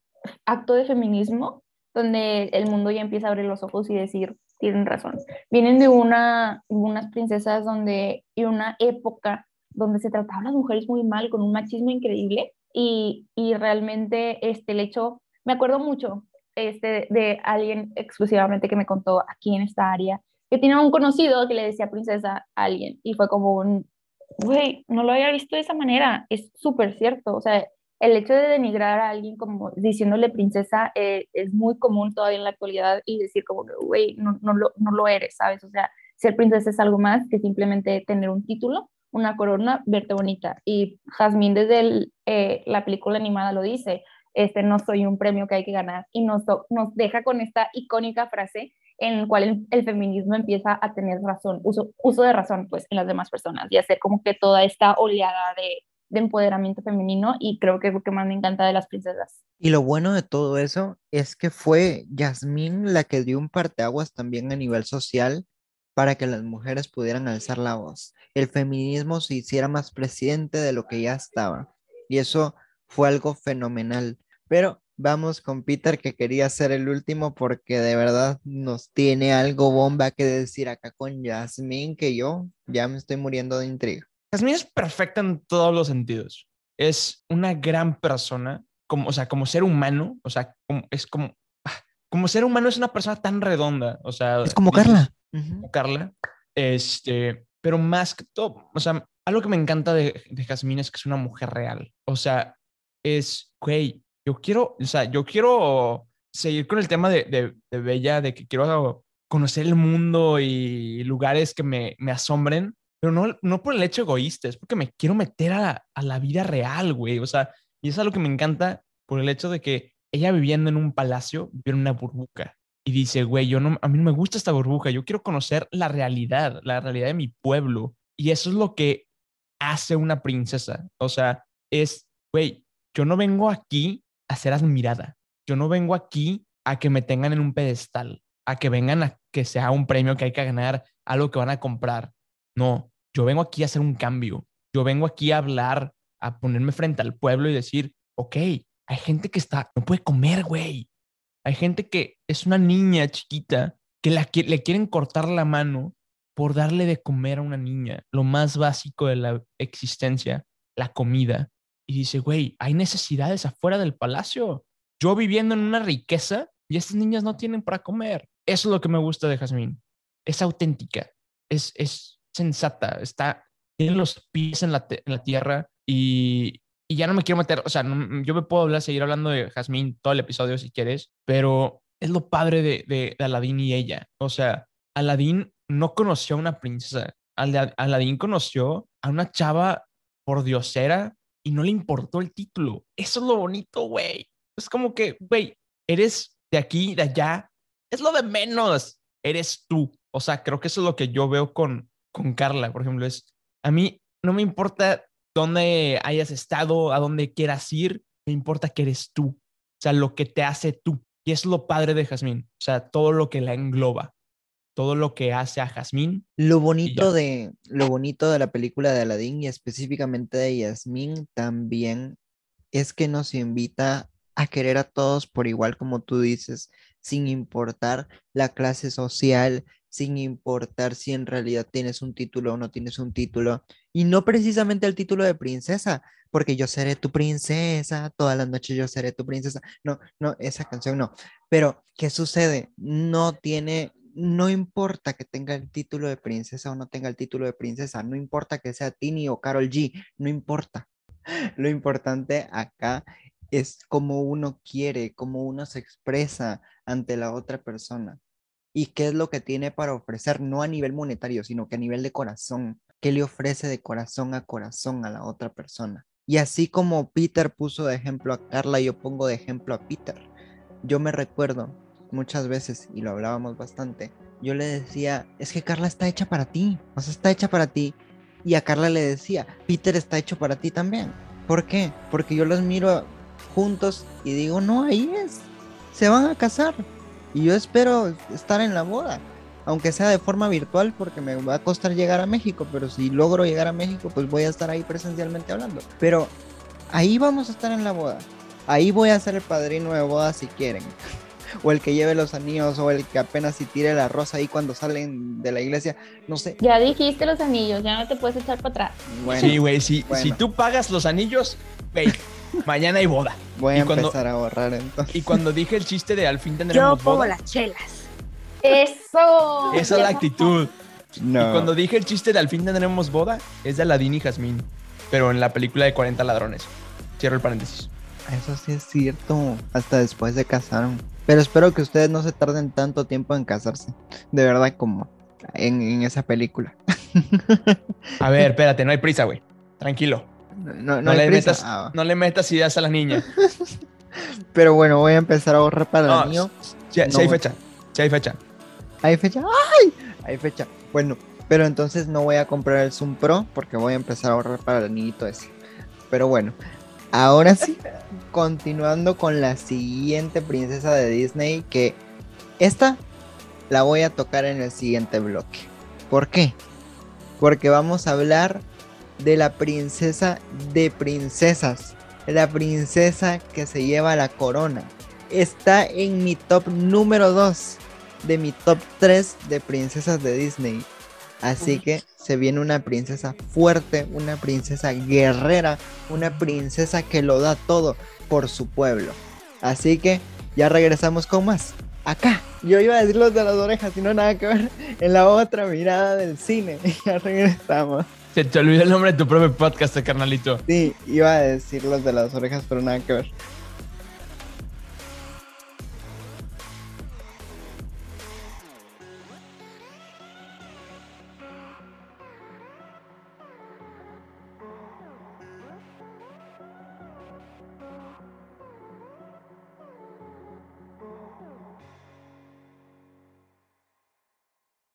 acto de feminismo donde el mundo ya empieza a abrir los ojos y decir, tienen razón. Vienen de una, unas princesas donde, y una época donde se trataban las mujeres muy mal, con un machismo increíble y, y realmente este, el hecho, me acuerdo mucho este, de alguien exclusivamente que me contó aquí en esta área, que tenía un conocido que le decía princesa a alguien y fue como un, güey, no lo había visto de esa manera, es súper cierto, o sea, el hecho de denigrar a alguien como diciéndole princesa eh, es muy común todavía en la actualidad y decir como, güey, no, no, lo, no lo eres, ¿sabes? O sea, ser princesa es algo más que simplemente tener un título, una corona, verte bonita. Y Jasmine desde eh, la película animada lo dice, este, no soy un premio que hay que ganar y nos, nos deja con esta icónica frase en el cual el, feminismo empieza a tener razón, uso, uso de razón pues en las demás personas y hacer como que toda esta oleada de, de empoderamiento femenino y creo que es lo que más me encanta de las princesas. Y lo bueno de todo eso es que fue Yasmín la que dio un parteaguas también a nivel social para que las mujeres pudieran alzar la voz. El feminismo se hiciera más presidente de lo que ya estaba. Y eso fue algo fenomenal. Pero vamos con Peter que quería ser el último porque de verdad nos tiene algo bomba que decir acá con Yasmín que yo ya me estoy muriendo de intriga. Jasmine es perfecta en todos los sentidos. Es una gran persona, como, o sea, como ser humano, o sea, como, es como, ah, como ser humano es una persona tan redonda, o sea. Es como dices, Carla. como Carla, este, pero más que todo, o sea, algo que me encanta de, de Jasmine es que es una mujer real, o sea, es, güey, yo quiero, o sea, yo quiero seguir con el tema de, de, de Bella, de que quiero conocer el mundo y lugares que me, asombren, pero no, no por el hecho egoísta, es porque me quiero meter a la, a la vida real, güey. O sea, y es algo que me encanta por el hecho de que ella viviendo en un palacio, vive en una burbuja. Y dice, güey, yo no, a mí no me gusta esta burbuja, yo quiero conocer la realidad, la realidad de mi pueblo. Y eso es lo que hace una princesa. O sea, es, güey, yo no vengo aquí a ser admirada. Yo no vengo aquí a que me tengan en un pedestal, a que vengan a que sea un premio que hay que ganar, algo que van a comprar. No, yo vengo aquí a hacer un cambio. Yo vengo aquí a hablar, a ponerme frente al pueblo y decir, ok, hay gente que está, no puede comer, güey. Hay gente que es una niña chiquita que, la, que le quieren cortar la mano por darle de comer a una niña, lo más básico de la existencia, la comida. Y dice, güey, hay necesidades afuera del palacio. Yo viviendo en una riqueza y estas niñas no tienen para comer. Eso es lo que me gusta de Jazmín. Es auténtica, es, es sensata, está, tiene los pies en la, en la tierra y, y, ya no me quiero meter, o sea, no, yo me puedo hablar, seguir hablando de Jazmín todo el episodio si quieres, pero es lo padre de, de, de y ella. O sea, Aladín no conoció a una princesa, Aladín conoció a una chava por diosera y no le importó el título. Eso es lo bonito, güey. Es como que, güey, eres de aquí, de allá, es lo de menos, eres tú. O sea, creo que eso es lo que yo veo con, con Carla, por ejemplo, es, a mí no me importa dónde hayas estado, a dónde quieras ir, me importa que eres tú, o sea, lo que te hace tú. Y es lo padre de Jazmín, o sea, todo lo que la engloba, todo lo que hace a Jazmín. Lo bonito de lo bonito de la película de Aladdin y específicamente de Yasmín también es que nos invita a querer a todos por igual como tú dices, sin importar la clase social, sin importar si en realidad tienes un título o no tienes un título, y no precisamente el título de princesa, porque yo seré tu princesa, todas las noches yo seré tu princesa. No, no, esa canción no. Pero, ¿qué sucede? No tiene, no importa que tenga el título de princesa o no tenga el título de princesa, no importa que sea Tini o Carol G, no importa. Lo importante acá es cómo uno quiere, cómo uno se expresa ante la otra persona y qué es lo que tiene para ofrecer, no a nivel monetario, sino que a nivel de corazón, qué le ofrece de corazón a corazón a la otra persona. Y así como Peter puso de ejemplo a Carla, yo pongo de ejemplo a Peter. Yo me recuerdo muchas veces, y lo hablábamos bastante, yo le decía, es que Carla está hecha para ti, o sea, está hecha para ti. Y a Carla le decía, Peter está hecho para ti también. ¿Por qué? Porque yo los miro juntos y digo, no, ahí es, se van a casar. Y yo espero estar en la boda, aunque sea de forma virtual, porque me va a costar llegar a México, pero si logro llegar a México, pues voy a estar ahí presencialmente hablando. Pero ahí vamos a estar en la boda. Ahí voy a ser el padrino de boda si quieren. O el que lleve los anillos, o el que apenas si tire la rosa ahí cuando salen de la iglesia, no sé. Ya dijiste los anillos, ya no te puedes echar para atrás. Bueno, sí, güey, si, bueno. si tú pagas los anillos, ve, mañana hay boda. Voy a y empezar cuando, a ahorrar entonces. Y cuando dije el chiste de al fin tendremos Yo pongo boda. las chelas. Eso. Esa es la actitud. No. Y cuando dije el chiste de al fin tendremos boda, es de Aladín y Jazmín. Pero en la película de 40 ladrones. Cierro el paréntesis. Eso sí es cierto. Hasta después se casaron. Pero espero que ustedes no se tarden tanto tiempo en casarse. De verdad, como en, en esa película. A ver, espérate, no hay prisa, güey. Tranquilo. No, no, No, le prisa. metas, Ah, no le metas ideas a la niña. Pero bueno, voy a empezar a ahorrar para el niño. Sí No, hay fecha. Sí hay fecha. ¿Hay fecha? ¡Ay! Hay fecha. Bueno, pero entonces no voy a comprar el Zoom Pro porque voy a empezar a ahorrar para el niñito ese. Pero bueno, ahora sí, continuando con la siguiente princesa de Disney, que esta la voy a tocar en el siguiente bloque. ¿Por qué? Porque vamos a hablar de la princesa de princesas. La princesa que se lleva la corona. Está en mi top número 2 de mi top 3 de princesas de Disney. Así que se viene una princesa fuerte, una princesa guerrera, una princesa que lo da todo por su pueblo. Así que ya regresamos con más. Acá, yo iba a decir los de las orejas, y no nada que ver en la otra mirada del cine. Ya regresamos. Se te olvidó el nombre de tu propio podcast, carnalito. Sí, iba a decir los de las orejas, pero nada que ver.